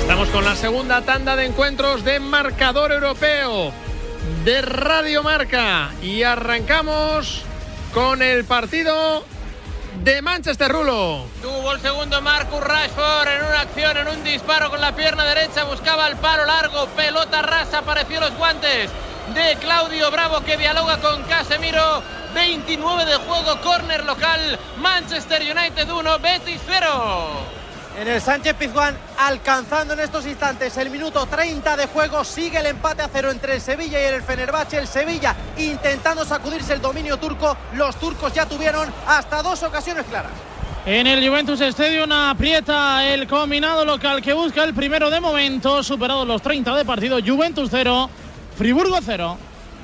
Estamos con la segunda tanda de encuentros de marcador europeo de Radio Marca y arrancamos con el partido de Manchester Rulo. Tuvo el segundo Marcus Rashford en una acción, en un disparo con la pierna derecha, buscaba el palo largo, pelota rasa, apareció los guantes de Claudio Bravo que dialoga con Casemiro. 29 de juego, córner local, Manchester United 1, Betis 0 en el Sánchez Pizjuán, alcanzando en estos instantes el minuto 30 de juego. Sigue el empate a cero entre el Sevilla y el Fenerbahce. El Sevilla intentando sacudirse el dominio turco. Los turcos ya tuvieron hasta dos ocasiones claras. En el Juventus Stadium aprieta el combinado local que busca el primero de momento, superado los 30 de partido. Juventus 0, Friburgo 0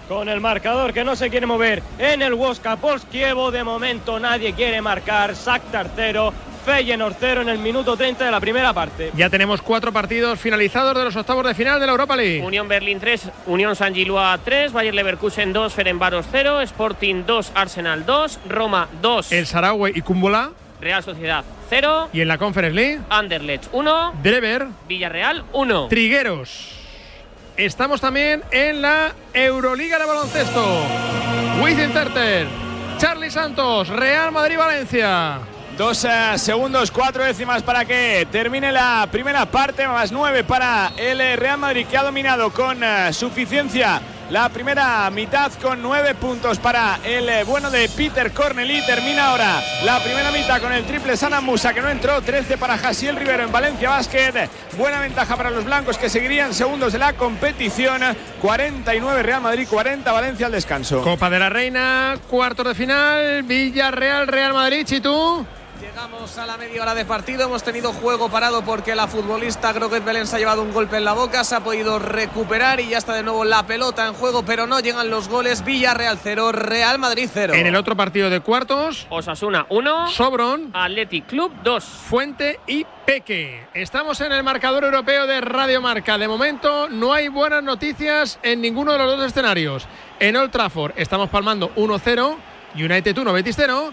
con el marcador que no se quiere mover en el Woska Polskievo. De momento nadie quiere marcar. Shakhtar 0, Feyenoord 0 en el minuto 30 de la primera parte. Ya tenemos cuatro partidos finalizados de los octavos de final de la Europa League. Unión Berlín 3, Unión San Gilua 3, Bayer Leverkusen 2, Ferenbaros 0, Sporting 2, Arsenal 2, Roma 2. El Saragüe y Cúmbula. Real Sociedad 0. Y en la Conference League. Anderlecht 1. Drever. Villarreal 1. Trigueros. Estamos también en la Euroliga de baloncesto. Wizzing Terter, Charlie Santos, Real Madrid-Valencia. Dos eh, segundos, cuatro décimas para que termine la primera parte, más nueve para el Real Madrid que ha dominado con eh, suficiencia la primera mitad con nueve puntos para el eh, bueno de Peter Corneli. Termina ahora la primera mitad con el triple Sana Musa que no entró, 13 para Jasiel Rivero en Valencia Basket. Buena ventaja para los blancos que seguirían segundos de la competición. 49 Real Madrid, 40 Valencia al descanso. Copa de la Reina, cuartos de final, Villarreal, Real Madrid, ¿y tú? Llegamos a la media hora de partido, hemos tenido juego parado porque la futbolista Groguet Belén se ha llevado un golpe en la boca, se ha podido recuperar y ya está de nuevo la pelota en juego, pero no llegan los goles. Villarreal 0, Real Madrid 0. En el otro partido de cuartos, Osasuna 1, Sobron, Athletic Club 2, Fuente y Peque. Estamos en el marcador europeo de Radio Marca. De momento no hay buenas noticias en ninguno de los dos escenarios. En Old Trafford estamos palmando 1-0, United 1, Betis 0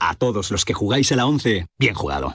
A todos los que jugáis a la 11, bien jugado.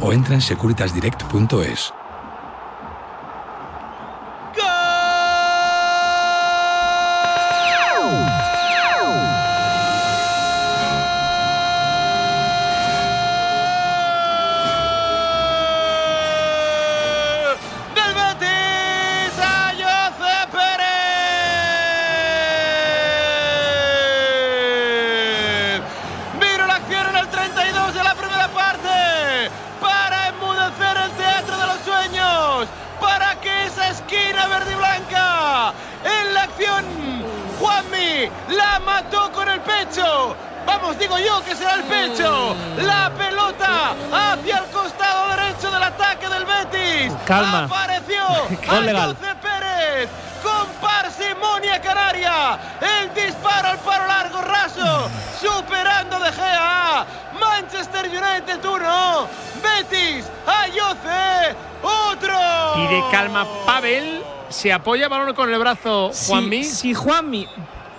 o entra en securitasdirect.es. Se apoya balón con el brazo Juanmi. Si, si Juanmi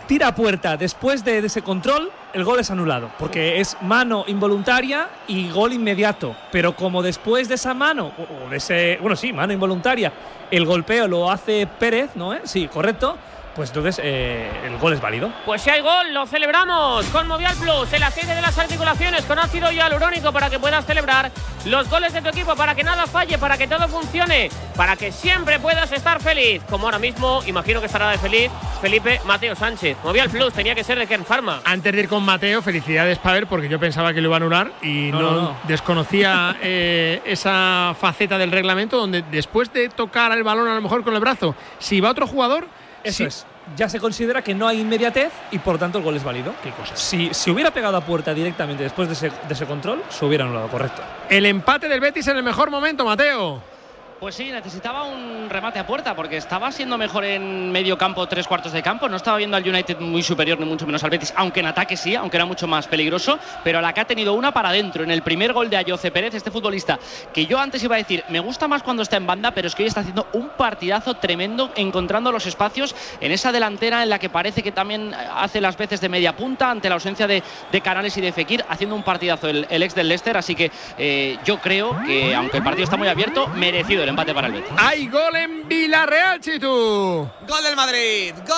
tira a puerta después de, de ese control, el gol es anulado. Porque es mano involuntaria y gol inmediato. Pero como después de esa mano, o de ese. Bueno, sí, mano involuntaria, el golpeo lo hace Pérez, ¿no? es? Sí, correcto. Pues entonces eh, el gol es válido. Pues si hay gol, lo celebramos con Movial Plus, el aceite de las articulaciones con ácido hialurónico para que puedas celebrar los goles de tu equipo, para que nada falle, para que todo funcione, para que siempre puedas estar feliz. Como ahora mismo, imagino que estará de feliz Felipe Mateo Sánchez. Movial Plus tenía que ser de Kern Pharma. Antes de ir con Mateo, felicidades, Pavel, porque yo pensaba que lo iba a anular y No, no, no, no. desconocía eh, esa faceta del reglamento donde después de tocar el balón a lo mejor con el brazo, si va otro jugador, Eso sí- es. Ya se considera que no hay inmediatez y por tanto el gol es válido. Qué cosa. Si, si hubiera pegado a puerta directamente después de ese, de ese control, se hubiera anulado, correcto. El empate del Betis en el mejor momento, Mateo. Pues sí, necesitaba un remate a puerta porque estaba siendo mejor en medio campo, tres cuartos de campo. No estaba viendo al United muy superior ni mucho menos al Betis, aunque en ataque sí, aunque era mucho más peligroso. Pero la que ha tenido una para adentro en el primer gol de Ayoce Pérez, este futbolista que yo antes iba a decir, me gusta más cuando está en banda, pero es que hoy está haciendo un partidazo tremendo, encontrando los espacios en esa delantera en la que parece que también hace las veces de media punta ante la ausencia de, Canales y de Fekir, haciendo un partidazo el, el ex del Leicester. Así que eh, yo creo que, aunque el partido está muy abierto, merecido el empate para el Betis. Hay gol en Villarreal, Chitu. Gol del Madrid. Gol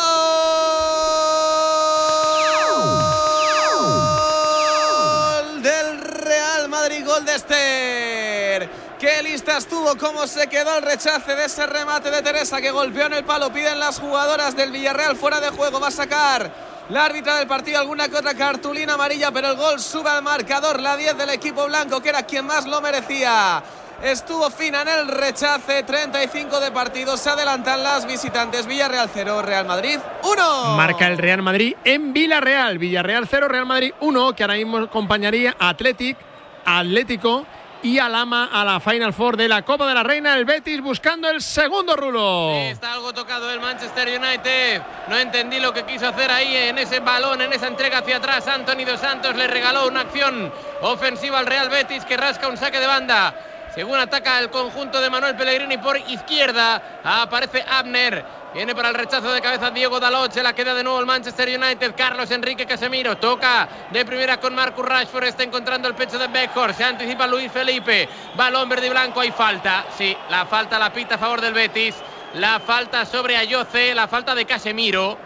del Real Madrid. Gol de Esther. Qué lista estuvo, cómo se quedó el rechace de ese remate de Teresa que golpeó en el palo. Piden las jugadoras del Villarreal fuera de juego. Va a sacar la árbitra del partido alguna que otra cartulina amarilla, pero el gol sube al marcador. La 10 del equipo blanco, que era quien más lo merecía. Estuvo fina en el rechace, 35 de partido. Se adelantan las visitantes. Villarreal 0, Real Madrid 1. Marca el Real Madrid en Villarreal. Villarreal 0, Real Madrid 1, que ahora mismo acompañaría a Athletic, Atlético y Alama a la Final Four de la Copa de la Reina. El Betis buscando el segundo rulo. Está algo tocado el Manchester United. No entendí lo que quiso hacer ahí en ese balón, en esa entrega hacia atrás. Anthony Dos Santos le regaló una acción ofensiva al Real Betis que rasca un saque de banda. Según ataca el conjunto de Manuel Pellegrini por izquierda, aparece Abner. Viene para el rechazo de cabeza Diego Dalot. La queda de nuevo el Manchester United. Carlos Enrique Casemiro toca de primera con Marcus Rashford. Está encontrando el pecho de Beckhorst. Se anticipa Luis Felipe. Balón verde y blanco. Hay falta. Sí, la falta la pita a favor del Betis. La falta sobre Ayoce. La falta de Casemiro.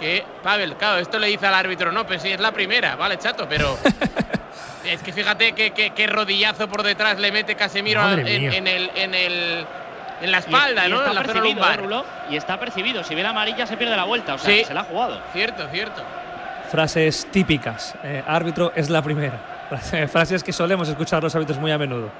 Que, Pavel, claro, esto le dice al árbitro, no, pues sí, es la primera, vale, chato, pero. es que fíjate qué que, que rodillazo por detrás le mete Casemiro en, el. En el en la espalda, Y- y ¿no? Está En la zona percibido, lumbar. ¿eh, Rulo? Y está percibido. Si ve la amarilla se pierde la vuelta. O sea, Sí. que se la ha jugado. Cierto, cierto. Frases típicas. Eh, árbitro es la primera. Frases que solemos escuchar los árbitros muy a menudo.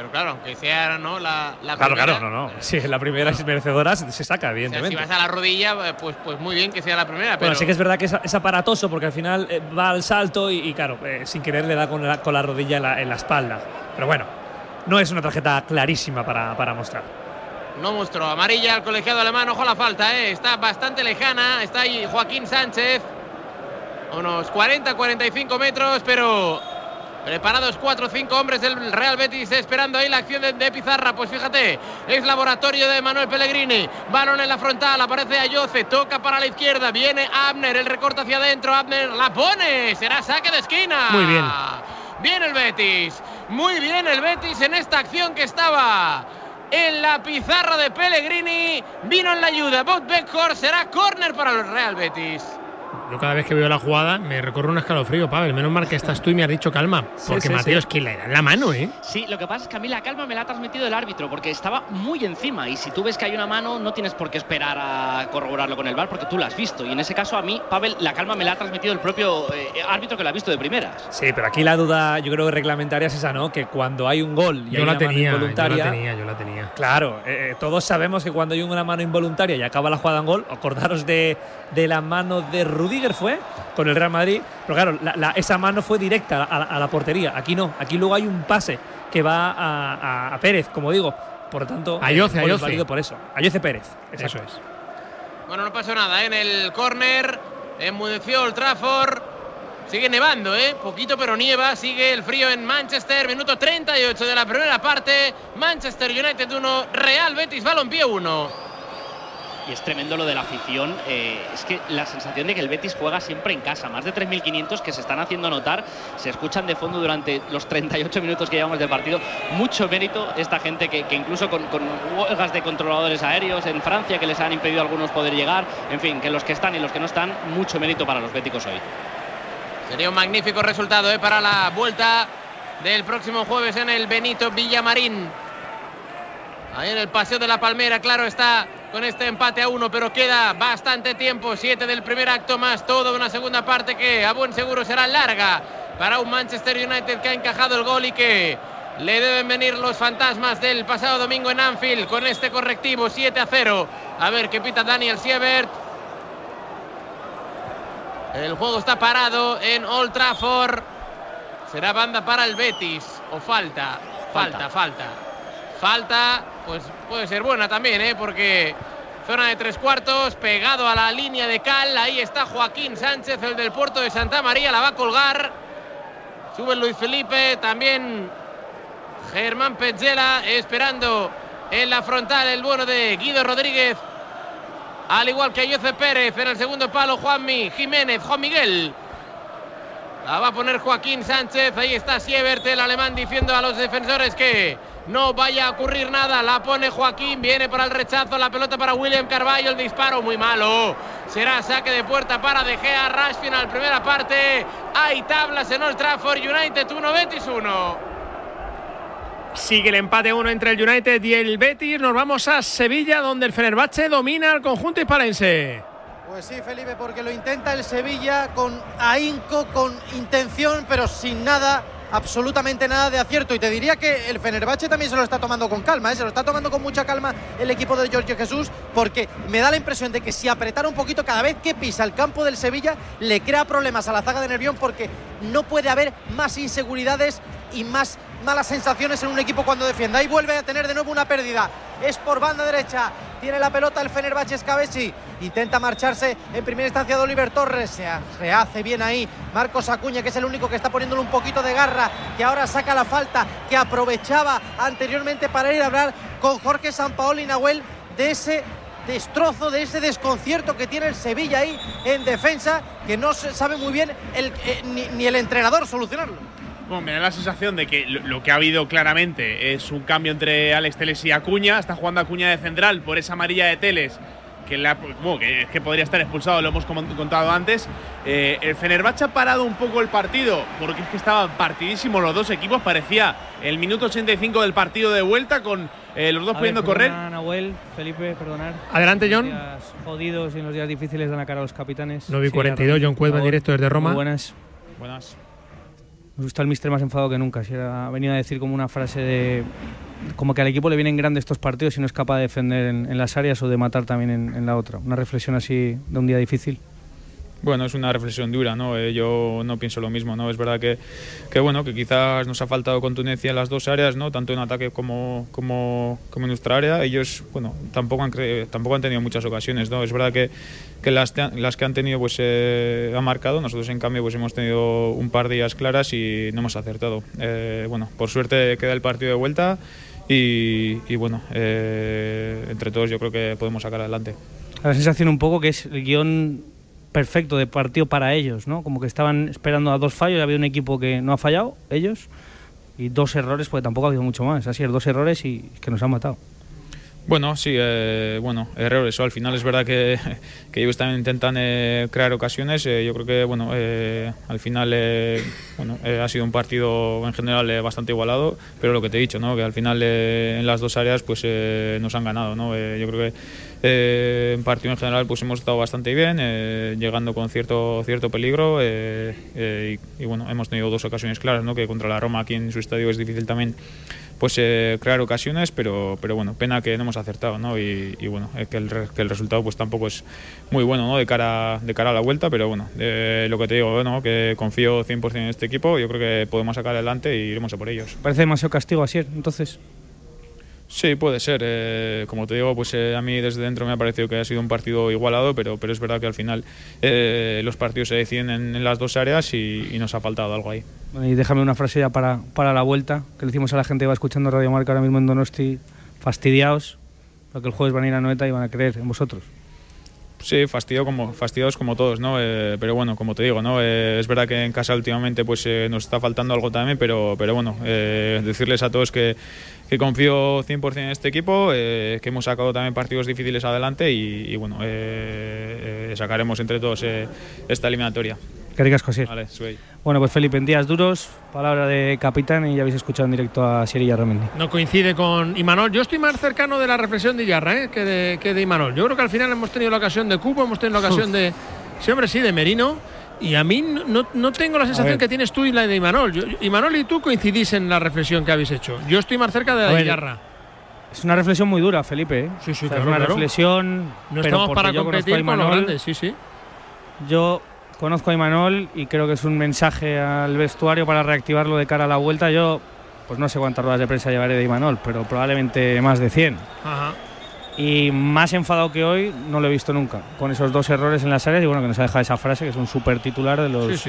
Pero claro, aunque sea ¿no? la, la Claro, primera, claro, no, no. Si la primera es merecedora, se saca, o sea, evidentemente. si vas a la rodilla, pues, pues muy bien que sea la primera. Bueno, pero sí que es verdad que es, es aparatoso porque al final eh, va al salto y, y, claro, eh, sin querer le da con la, con la rodilla en la, en la espalda. Pero bueno, no es una tarjeta clarísima para, para mostrar. No mostró amarilla al colegiado alemán. Ojo a la falta, ¿eh? está bastante lejana. Está ahí Joaquín Sánchez. Unos 40-45 metros, pero preparados 4 o 5 hombres del Real Betis esperando ahí la acción de, de Pizarra. Pues fíjate, es laboratorio de Manuel Pellegrini. Balón en la frontal, aparece Ayoce, toca para la izquierda. Viene Abner, el recorte hacia adentro. Abner la pone, será saque de esquina. Muy bien. Bien el Betis. Muy bien el Betis en esta acción que estaba en la pizarra de Pellegrini. Vino en la ayuda. Bob Beckhorst será córner para el Real Betis. Yo cada vez que veo la jugada me recorre un escalofrío, Pavel. Menos mal que estás tú y me has dicho calma. Porque sí, Mateo sí. es que le da la mano, ¿eh? Sí, lo que pasa es que a mí la calma me la ha transmitido el árbitro porque estaba muy encima y si tú ves que hay una mano no tienes por qué esperar a corroborarlo con el VAR porque tú la has visto y en ese caso a mí, Pavel, la calma me la ha transmitido el propio eh, árbitro que la ha visto de primeras. Sí, pero aquí la duda, yo creo que reglamentaria es esa, ¿no? Que cuando hay un gol y Yo hay la una tenía, mano yo involuntaria. la tenía, yo la tenía. Claro, eh, eh, todos sabemos que cuando hay una mano involuntaria y acaba la jugada en gol, acordaros de, de la mano de Rudiger Rudiger fue con el Real Madrid, pero claro, la- la- esa mano fue directa a, la- a la portería. Aquí no, aquí luego hay un pase que va a, a- a Pérez, como digo. Por lo tanto, A el Yoce, a gol es Yoce. válido por eso. A Yoce Pérez. Eso es. Bueno, no pasó nada ¿eh? en el córner. Enmudeció el Trafford. Sigue nevando, ¿eh? Poquito, pero nieva. Sigue el frío en Manchester. Minuto 38 de la primera parte. Manchester United 1, Real Betis Balompié 1. Y es tremendo lo de la afición. eh, es que la sensación de que el Betis juega siempre en casa. Más de 3.500 que se están haciendo notar. Se escuchan de fondo durante los 38 minutos que llevamos de partido. Mucho mérito esta gente que, incluso con, huelgas de controladores aéreos en Francia que les han impedido algunos poder llegar. En fin, que los que están y los que no están, mucho mérito para los béticos hoy. Sería un magnífico resultado ¿eh? para la vuelta del próximo jueves en el Benito Villamarín. Ahí en el Paseo de la Palmera, claro está, con este empate a uno, pero queda bastante tiempo. Siete del primer acto más toda una segunda parte que a buen seguro será larga para un Manchester United que ha encajado el gol y que le deben venir los fantasmas del pasado domingo en Anfield con este correctivo 7 a 0. A ver qué pita Daniel Siebert. El juego está parado en Old Trafford. Será banda para el Betis. O falta. Falta, falta. Falta, pues puede ser buena también, ¿eh? Porque zona de tres cuartos, pegado a la línea de cal. Ahí está Joaquín Sánchez, el del puerto de Santa María. La va a colgar. Sube Luis Felipe. También Germán Petzela esperando en la frontal el bueno de Guido Rodríguez. Al igual que José Pérez en el segundo palo, Juanmi Jiménez, Juan Miguel. La va a poner Joaquín Sánchez. Ahí está Siebert, el alemán, diciendo a los defensores que no vaya a ocurrir nada. La pone Joaquín, viene para el rechazo. La pelota para William Carballo. El disparo muy malo. Será saque de puerta para De Gea. Rush final, primera parte. Hay tablas en Old Trafford. United 1, Betis 1. Sigue el empate 1 entre el United y el Betis. Nos vamos a Sevilla, donde el Fenerbahce domina al conjunto hispalense. Pues sí, Felipe, porque lo intenta el Sevilla con ahínco, con intención, pero sin nada, absolutamente nada de acierto. Y te diría que el Fenerbahce también se lo está tomando con calma, ¿eh? se lo está tomando con mucha calma el equipo de Giorgio Jesús, porque me da la impresión de que si apretara un poquito cada vez que pisa el campo del Sevilla, le crea problemas a la zaga de Nervión, porque no puede haber más inseguridades y más malas sensaciones en un equipo cuando defienda. Ahí vuelve a tener de nuevo una pérdida. Es por banda derecha. Tiene la pelota el Fenerbahce Escabesi. Intenta marcharse en primera instancia de Oliver Torres. Se rehace bien ahí. Marcos Acuña, que es el único que está poniéndole un poquito de garra. Que ahora saca la falta. Que aprovechaba anteriormente para ir a hablar con Jorge Sampaoli Nahuel de ese destrozo, de ese desconcierto que tiene el Sevilla ahí en defensa. Que no sabe muy bien eh, ni el entrenador solucionarlo. Bueno, me da la sensación de que lo, lo que ha habido claramente es un cambio entre Alex Teles y Acuña. Está jugando Acuña de central por esa amarilla de Teles, que, la- bueno, que, que podría estar expulsado, lo hemos contado antes. Eh, el Fenerbahce ha parado un poco el partido, porque es que estaban partidísimos los dos equipos. Parecía el minuto 85 del partido de vuelta con eh, los dos pudiendo correr. Nahuel, Felipe, perdonar. Adelante, John. En los días jodidos y en los días difíciles dan a cara a los capitanes. 9 y Sí, 42, Arroyo, John en favor. directo desde Roma. Muy buenas. Buenas. Me gusta el mister más enfadado que nunca. Si ha venido a decir como una frase de. Como que al equipo le vienen grandes estos partidos y no es capaz de defender en, en las áreas o de matar también en, en la otra. Una reflexión así de un día difícil. Bueno, es una reflexión dura, ¿no? Eh, yo no pienso lo mismo, ¿no? Es verdad que, que, bueno, que quizás nos ha faltado contundencia en las dos áreas, ¿no? Tanto en ataque como, como, como en nuestra área. Ellos, bueno, tampoco han, tampoco han tenido muchas ocasiones, ¿no? Es verdad que, que las, las que han tenido, pues, eh, han marcado. Nosotros, en cambio, pues hemos tenido un par de ellas claras y no hemos acertado. Eh, bueno, por suerte queda el partido de vuelta y, y bueno, eh, entre todos yo creo que podemos sacar adelante. La sensación un poco que es el guion perfecto de partido para ellos, ¿no? Como que estaban esperando a dos fallos, ha habido un equipo que no ha fallado, ellos, y dos errores, porque tampoco ha habido mucho más. Así es, dos errores y que nos han matado. Bueno, sí, eh, bueno, errores. Al final es verdad que, que ellos también intentan eh, crear ocasiones. Eh, yo creo que, bueno, al final, ha sido un partido en general bastante igualado, pero lo que te he dicho, ¿no? Que al final en las dos áreas, pues nos han ganado, ¿no? Yo creo que eh, en partido en general, pues hemos estado bastante bien, eh, llegando con cierto cierto peligro eh, eh, y, y, bueno, hemos tenido dos ocasiones claras, ¿no? Que contra la Roma aquí en su estadio es difícil también pues eh, crear ocasiones, pero, pero bueno, pena que no hemos acertado, ¿no? Y, y bueno, que, el, que el resultado pues tampoco es muy bueno, ¿no? De cara, de cara a la vuelta, pero bueno, lo que te digo, ¿no? Que confío 100% en este equipo, yo creo que podemos sacar adelante y iremos a por ellos. Parece demasiado castigo así, entonces. Sí, puede ser. Eh, como te digo, pues eh, a mí desde dentro me ha parecido que ha sido un partido igualado, pero, pero es verdad que al final eh, los partidos se deciden en, en las dos áreas y, y, nos ha faltado algo ahí. Y déjame una frase ya para, para la vuelta, que le decimos a la gente que va escuchando Radio Marca ahora mismo en Donosti, fastidiados, porque el jueves van a ir a Noeta y van a creer en vosotros. Sí, fastidio como, fastidiados como todos, ¿no? Eh, pero bueno, como te digo, ¿no? Eh, es verdad que en casa últimamente pues eh, nos está faltando algo también, pero, pero bueno, decirles a todos que, que confío 100% en este equipo, que hemos sacado también partidos difíciles adelante y, y bueno, sacaremos entre todos esta eliminatoria. Qué ricas cosas. Vale, soy. Bueno, pues Felipe, en días duros, palabra de capitán y ya habéis escuchado en directo a Sierra Yarramendi. No coincide con Imanol. Yo estoy más cercano de la reflexión de Yarra ¿eh? que, de, que de Imanol. Yo creo que al final hemos tenido la ocasión de Cubo, hemos tenido la ocasión de. Sí, hombre, sí, de Merino. Y a mí no, no tengo la sensación que tienes tú y la de Imanol. Yo, Imanol y tú coincidís en la reflexión que habéis hecho. Yo estoy más cerca de la de Yarra. Es una reflexión muy dura, Felipe. ¿eh? Sí, sí, o sea, claro, es una claro. reflexión. No pero estamos para competir con los grandes, sí, sí. Yo conozco a Imanol y creo que es un mensaje al vestuario para reactivarlo de cara a la vuelta. Yo, pues no sé cuántas ruedas de prensa llevaré de Imanol, pero probablemente más de 100. Ajá. Y más enfadado que hoy no lo he visto nunca, con esos dos errores en las áreas y bueno, que nos ha dejado esa frase que es un súper titular de los.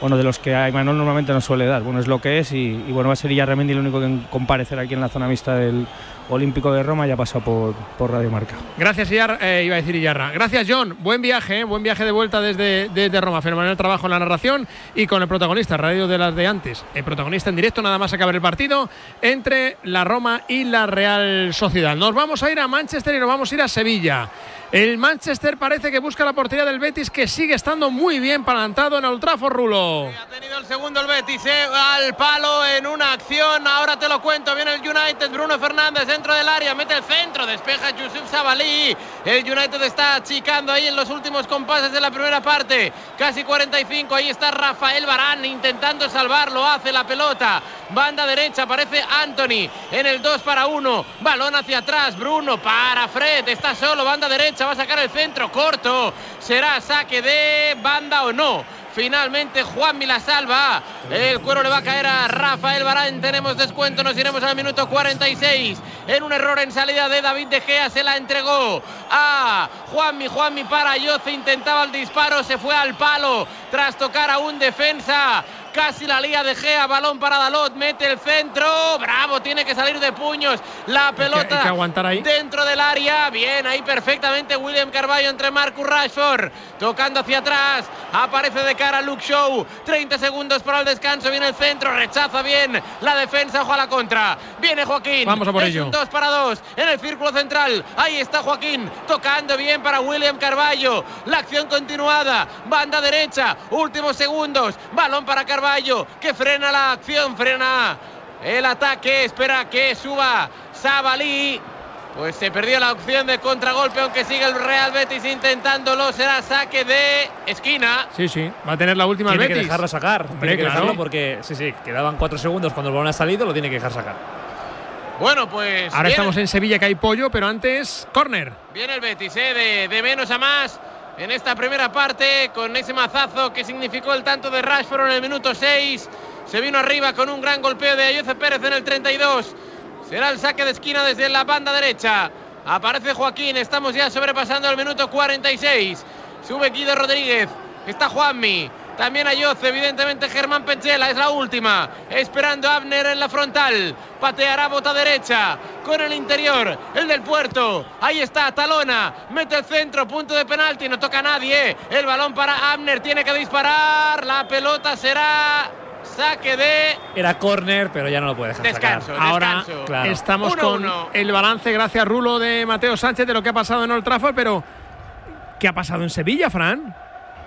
Bueno, de los que a Imanol normalmente no suele dar. Bueno, es lo que es y, bueno, va a ser Illarramendi el único que comparecer aquí en la zona mixta del Olímpico de Roma, ya pasado por, por Radio Marca. Gracias, Iyar, eh, iba a decir Iyarra. Gracias, John. Buen viaje, eh, buen viaje de vuelta desde, desde Roma. Fenomenal trabajo en la narración y con el protagonista, radio de las de antes. El protagonista en directo, nada más acabar el partido entre la Roma y la Real Sociedad. Nos vamos a ir a Manchester y nos vamos a ir a Sevilla. El Manchester parece que busca la portería del Betis, que sigue estando muy bien plantado en el Trafford, Rulo. Ha tenido el segundo el Betis, eh, al palo en una acción. Ahora te lo cuento. Viene el United. Bruno Fernández dentro del área. Mete el centro. Despeja Yusuf Sabalí. El United está achicando ahí en los últimos compases de la primera parte. Casi 45. Ahí está Rafael Barán intentando salvarlo. Hace la pelota. Banda derecha. Aparece Anthony en el 2 para 1. Balón hacia atrás. Bruno para Fred. Está solo. Banda derecha. Va a sacar el centro corto. Será saque de banda o no. Finalmente Juan la salva. El cuero le va a caer a Rafael Barán. Tenemos descuento. Nos iremos al minuto 46. En un error en salida de David De Gea se la entregó a Juanmi. Juanmi para Yoce. Intentaba el disparo. Se fue al palo tras tocar a un defensa. Casi la lía de Gea, balón para Dalot, mete el centro, bravo, tiene que salir de puños, la pelota hay que aguantar ahí. dentro del área, bien, ahí perfectamente William Carvalho entre Marcus Rashford, tocando hacia atrás, aparece de cara Luke Show, 30 segundos para el descanso, viene el centro, rechaza bien la defensa, ojo a la contra, viene Joaquín, Vamos a por es ello. un 2 para 2 en el círculo central, ahí está Joaquín, tocando bien para William Carvalho, la acción continuada, banda derecha, últimos segundos, balón para Que frena la acción, frena el ataque, espera que suba Sabalí. Pues se perdió la opción de contragolpe, aunque sigue el Real Betis intentándolo. Será saque de esquina. Sí, sí, va a tener la última el Tiene que Betis. dejarlo sacar. Hombre, tiene que claro. dejarlo porque, sí, sí, quedaban cuatro segundos cuando el balón ha salido, lo tiene que dejar sacar. Bueno, pues. Ahora viene- estamos en Sevilla, que hay pollo, pero antes, córner. Viene el Betis, eh, de, de menos a más en esta primera parte, con ese mazazo que significó el tanto de Rashford en el minuto 6. Se vino arriba con un gran golpeo de Ayoce Pérez en el 32. Será el saque de esquina desde la banda derecha. Aparece Joaquín, estamos ya sobrepasando el minuto 46. Sube Guido Rodríguez, está Juanmi. También Ayoce, evidentemente Germán Penchela, es la última. Esperando a Abner en la frontal. Pateará bota derecha con el interior, el del puerto. Ahí está, Talona. Mete el centro, punto de penalti, no toca a nadie. El balón para Abner, tiene que disparar. La pelota será saque de Era córner, pero ya no lo puede dejar Descanso, sacar. Ahora descanso. Claro. estamos Uno, con uno. el balance, gracias Rulo, de Mateo Sánchez de lo que ha pasado en Old Trafford, pero ¿qué ha pasado en Sevilla, Fran?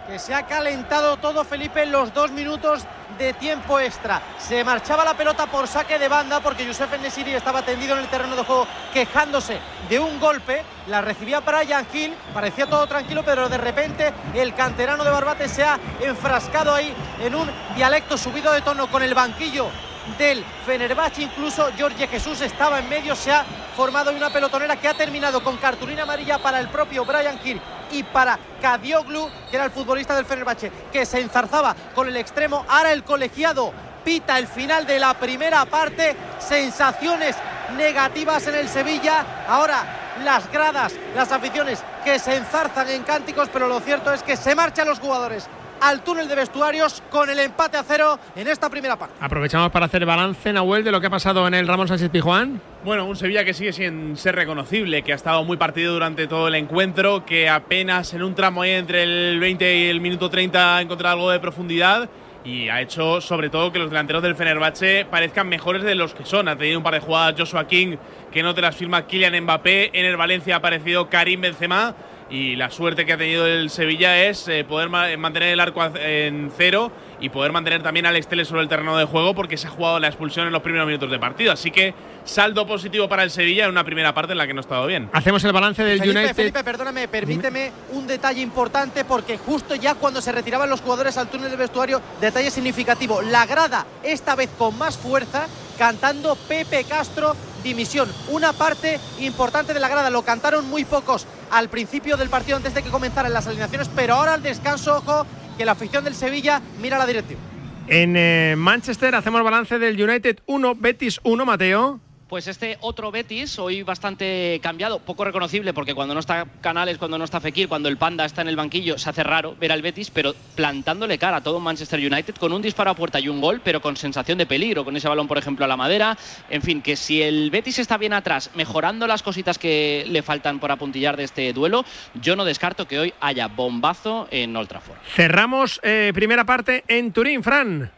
Que se ha calentado todo Felipe en los dos minutos de tiempo extra. Se marchaba la pelota por saque de banda porque Youssef Nesiri estaba tendido en el terreno de juego quejándose de un golpe. La recibía Brian Hill, parecía todo tranquilo, pero de repente el canterano de Barbate se ha enfrascado ahí en un dialecto subido de tono con el banquillo del Fenerbahce. Incluso Jorge Jesús estaba en medio. Se ha formado una pelotonera que ha terminado con cartulina amarilla para el propio Brian Hill y para Kadioglu, que era el futbolista del Fenerbahce, que se enzarzaba con el extremo. Ahora el colegiado pita el final de la primera parte. Sensaciones negativas en el Sevilla. Ahora las gradas, las aficiones que se enzarzan en cánticos, pero lo cierto es que se marchan los jugadores al túnel de vestuarios con el empate a cero en esta primera parte. Aprovechamos para hacer balance, Nahuel, de lo que ha pasado en el Ramón Sánchez Pijuán. Bueno, un Sevilla que sigue sin ser reconocible, que ha estado muy partido durante todo el encuentro, que apenas en un tramo ahí entre el 20 y el minuto 30 ha encontrado algo de profundidad y ha hecho sobre todo que los delanteros del Fenerbahce parezcan mejores de los que son. Ha tenido un par de jugadas Joshua King que no te las firma Kylian Mbappé. En el Valencia ha aparecido Karim Benzema y la suerte que ha tenido el Sevilla es eh, poder mantener el arco en cero y poder mantener también al Estele sobre el terreno de juego porque se ha jugado la expulsión en los primeros minutos de partido. Así que saldo positivo para el Sevilla en una primera parte en la que no ha estado bien. Hacemos el balance del United. Felipe, perdóname, permíteme un detalle importante porque justo ya cuando se retiraban los jugadores al túnel de vestuario, detalle significativo, la grada esta vez con más fuerza cantando Pepe Castro dimisión. Una parte importante de la grada, lo cantaron muy pocos al principio del partido antes de que comenzaran las alineaciones, pero ahora al descanso, ojo, que la afición del Sevilla mira la directiva. En eh, Manchester hacemos balance del United 1, Betis 1, Mateo. Pues este otro Betis, hoy bastante cambiado, poco reconocible, porque cuando no está Canales, cuando no está Fekir, cuando el Panda está en el banquillo, se hace raro ver al Betis, pero plantándole cara a todo Manchester United con un disparo a puerta y un gol, pero con sensación de peligro, con ese balón, por ejemplo, a la madera. En fin, que si el Betis está bien atrás, mejorando las cositas que le faltan por apuntillar de este duelo, yo no descarto que hoy haya bombazo en Old. Cerramos eh, primera parte en Turín, Fran.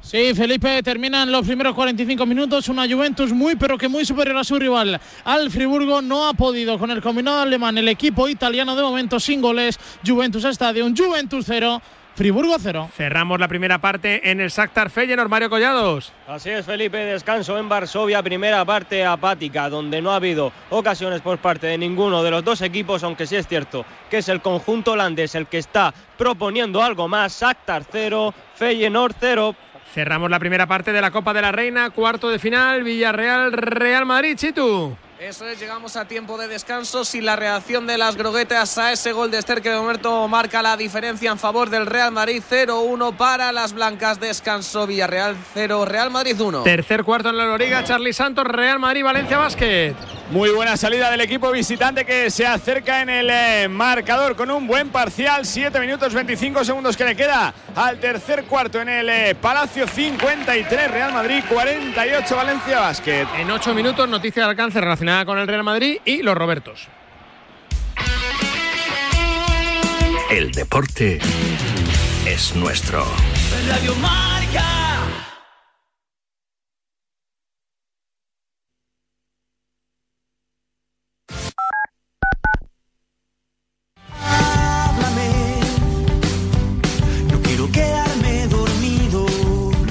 Sí, Felipe, terminan los primeros 45 minutos. Una Juventus muy, pero que muy superior a su rival. Al Friburgo no ha podido con el combinado alemán. El equipo italiano de momento sin goles. Juventus Stadium, Juventus 0. Friburgo 0. Cerramos la primera parte en el Shakhtar Feyenoord, Mario Collados. Así es, Felipe, descanso en Varsovia, primera parte apática, donde no ha habido ocasiones por parte de ninguno de los dos equipos, aunque sí es cierto que es el conjunto holandés el que está proponiendo algo más. Shakhtar 0, Feyenoord 0. Cerramos la primera parte de la Copa de la Reina, cuarto de final, Villarreal, Real Madrid, Chitu. Eso es, llegamos a tiempo de descanso sin la reacción de las groguetas a ese gol de Esther que de momento marca la diferencia en favor del Real Madrid 0-1 para las blancas. Descanso Villarreal 0, Real Madrid 1. Tercer cuarto en la Loriga, Charlie Santos, Real Madrid, Valencia Basket. Muy buena salida del equipo visitante que se acerca en el eh, marcador con un buen parcial. 7 minutos 25 segundos que le queda al tercer cuarto en el eh, Palacio 53 Real Madrid 48 Valencia Basket. En 8 minutos noticia de alcance relacionada con el Real Madrid y los Robertos. El deporte es nuestro. Radio Marca.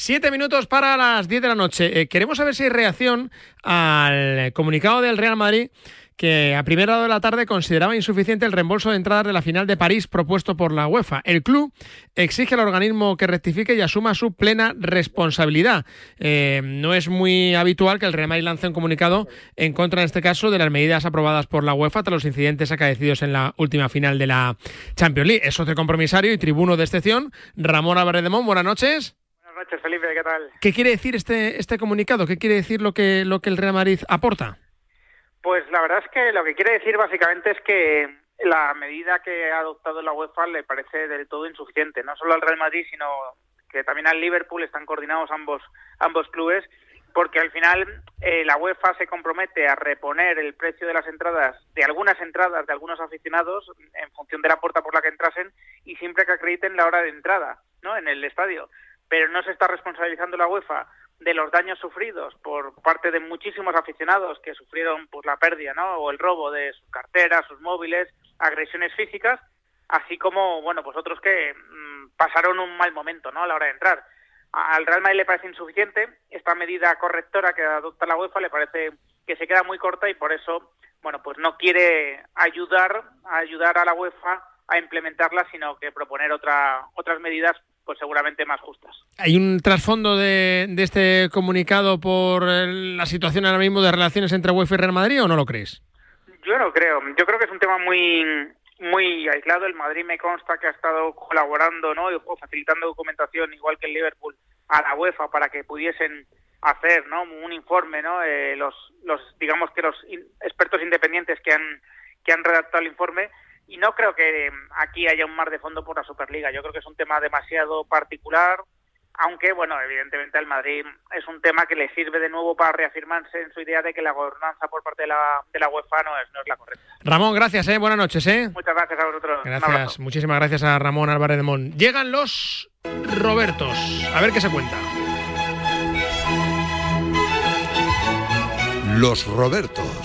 Siete minutos para las diez de la noche. Eh, queremos saber si hay reacción al comunicado del Real Madrid que a primera hora de la tarde consideraba insuficiente el reembolso de entradas de la final de París propuesto por la UEFA. El club exige al organismo que rectifique y asuma su plena responsabilidad. Eh, no es muy habitual que el Real Madrid lance un comunicado en contra, en este caso, de las medidas aprobadas por la UEFA tras los incidentes acaecidos en la última final de la Champions League. Es socio compromisario y tribuno de excepción, Ramón Álvarez de Mon. Buenas noches. Buenas noches, Felipe, ¿qué tal? ¿Qué quiere decir este, este comunicado? ¿Qué quiere decir lo que, lo que el Real Madrid aporta? Pues la verdad es que lo que quiere decir básicamente es que la medida que ha adoptado la UEFA le parece del todo insuficiente, no solo al Real Madrid, sino que también al Liverpool están coordinados ambos ambos clubes, porque al final eh, la UEFA se compromete a reponer el precio de las entradas, de algunas entradas de algunos aficionados, en función de la puerta por la que entrasen y siempre que acrediten la hora de entrada, ¿no? En el estadio. Pero no se está responsabilizando la UEFA de los daños sufridos por parte de muchísimos aficionados que sufrieron pues la pérdida, ¿no? O el robo de sus carteras, sus móviles, agresiones físicas, así como, bueno, pues otros que mm, pasaron un mal momento, ¿no? A la hora de entrar. Al Real Madrid le parece insuficiente esta medida correctora que adopta la UEFA, le parece que se queda muy corta y por eso, bueno, pues no quiere ayudar a ayudar a la UEFA a implementarla, sino que proponer otra, otras medidas pues seguramente más justas. ¿Hay un trasfondo de, de este comunicado por la situación ahora mismo de relaciones entre UEFA y Real Madrid o no lo crees? Yo no creo. Yo creo que es un tema muy muy aislado. El Madrid me consta que ha estado colaborando ¿no? o facilitando documentación, igual que el Liverpool, a la UEFA para que pudiesen hacer ¿no? un informe. ¿no? Eh, los, los, digamos que los expertos independientes que han, que han redactado el informe y no creo que eh, aquí haya un mar de fondo por la Superliga. Yo creo que es un tema demasiado particular, aunque, bueno, evidentemente al Madrid es un tema que le sirve de nuevo para reafirmarse en su idea de que la gobernanza por parte de la, de la UEFA no es, no es la correcta. Ramón, gracias, ¿eh? buenas noches. ¿eh? Muchas gracias a vosotros. Gracias, muchísimas gracias a Ramón Álvarez de Mon. Llegan los Robertos, a ver qué se cuenta. Los Robertos.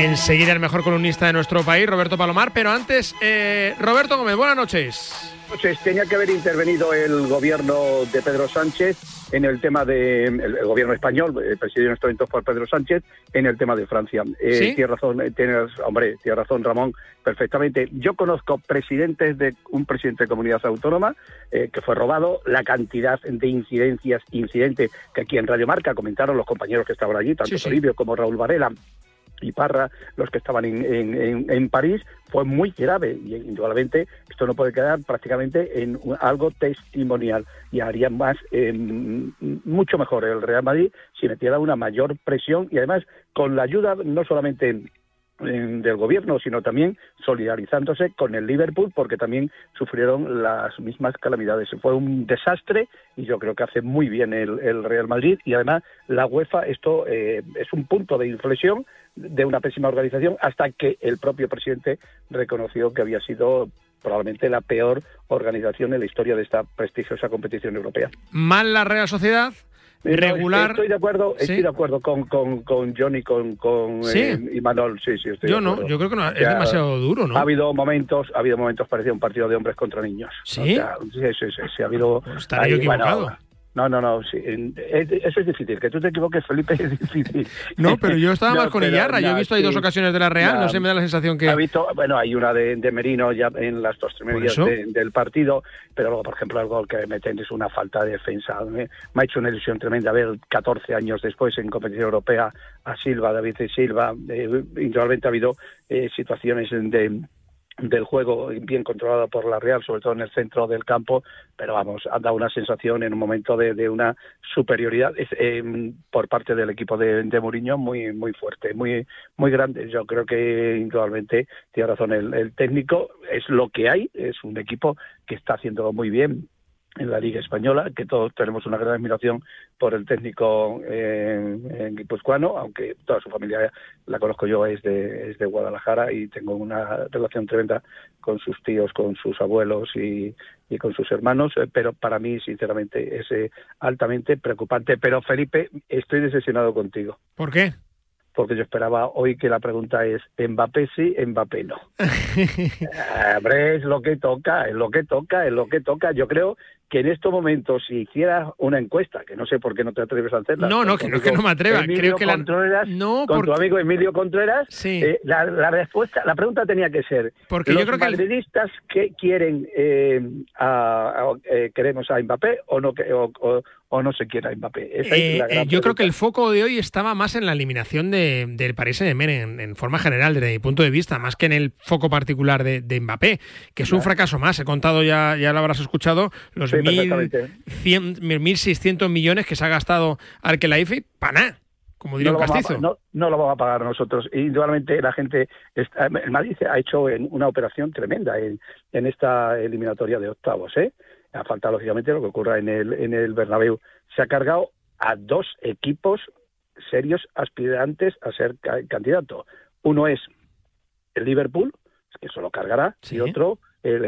Enseguida el mejor columnista de nuestro país, Roberto Palomar. Pero antes, eh, Roberto Gómez, buenas noches. Noches. Tenía que haber intervenido el gobierno de Pedro Sánchez en el tema de el, gobierno español, el presidido en estos momentos por Pedro Sánchez, en el tema de Francia. Eh, ¿Sí? Tiene razón, eh, tienes, hombre, tiene razón Ramón, perfectamente. Yo conozco presidentes de un presidente de comunidad autónoma eh, que fue robado, la cantidad de incidencias, incidentes que aquí en Radio Marca comentaron los compañeros que estaban allí, tanto Sí, sí. Toribio como Raúl Varela y Parra, los que estaban en, en- en- en París, fue muy grave. Y indudablemente esto no puede quedar prácticamente en algo testimonial. Y haría más eh, mucho mejor el Real Madrid si metiera una mayor presión y además con la ayuda no solamente eh, del gobierno, sino también solidarizándose con el Liverpool, porque también sufrieron las mismas calamidades. Fue un desastre y yo creo que hace muy bien el, el Real Madrid y además la UEFA, esto eh, es un punto de inflexión de una pésima organización hasta que el propio presidente reconoció que había sido probablemente la peor organización en la historia de esta prestigiosa competición europea. Mal la Real Sociedad, Eh, no, regular. Estoy de acuerdo, Sí. estoy de acuerdo con, con, con Johnny, con, con Sí. eh, y Manol, sí, sí, estoy Yo de no, yo creo que no, es O sea, demasiado duro, ¿no? Ha habido momentos, ha habido momentos parecía un partido de hombres contra niños. ¿Sí? O sea, sí, sí, sí, sí, ha habido. estaré yo ahí, bueno, equivocado. No, no, no, sí, eso es difícil. Que tú te equivoques, Felipe, es difícil. No, pero yo estaba No, más con Iyarra. Yo he visto ahí dos ocasiones de la Real. No sé, me da la sensación que. Ha visto, bueno, hay una de, de Merino ya en las dos primeras de- del partido, pero luego, por ejemplo, el gol que meten es una falta de defensa. Me, me ha hecho una ilusión tremenda ver 14 años después en competición europea a Silva, David y Silva. Eh, ha habido eh, situaciones de del juego bien controlado por la Real, sobre todo en el centro del campo, pero vamos, ha dado una sensación en un momento de, una superioridad eh, por parte del equipo de, de Mourinho muy muy fuerte, muy muy grande. Yo creo que indudablemente tiene razón el, el técnico, es lo que hay, es un equipo que está haciendo muy bien en la Liga Española, que todos tenemos una gran admiración por el técnico eh, guipuzcoano, aunque toda su familia la conozco yo, es de, es de Guadalajara y tengo una relación tremenda con sus tíos, con sus abuelos y, y con sus hermanos, eh, pero para mí, sinceramente, es eh, altamente preocupante. Pero, Felipe, estoy decepcionado contigo ¿Por qué? porque yo esperaba hoy que la pregunta es Mbappé sí, Mbappé no. Eh, Hombre, es lo que toca, es lo que toca, es lo que toca. Yo creo que en estos momentos, si hicieras una encuesta, que no sé por qué no te atreves a hacerla. No, no, que no que no me atreva. Emilio Creo que la. Contreras, No, con tu porque- amigo Emilio Contreras, Sí. eh, la, la respuesta, la pregunta tenía que ser: Porque ¿los yo creo que el- madridistas que quieren eh, a, a- eh, queremos a Mbappé o no o, o- o no se quiere a Mbappé? Esa es Eh, la eh, gran yo creo que el foco de hoy estaba más en la eliminación de, del Paris Saint-Germain en, en forma general, desde mi punto de vista, más que en el foco particular de, de Mbappé, que es un fracaso más. He contado ya, ya lo habrás escuchado, los Sí, mil perfectamente. cien- 1.600 millones que se ha gastado Arkelaifi, para nada, como diría no un a, castizo. no, no lo vamos a pagar nosotros. Indudablemente la gente, está, el Madrid ha hecho en- una operación tremenda en, en esta eliminatoria de octavos. ¿eh? Ha faltado lógicamente lo que ocurra en el, en el Bernabéu. Se ha cargado a dos equipos serios aspirantes a ser ca- candidato. Uno es el Liverpool, que eso lo cargará, y otro el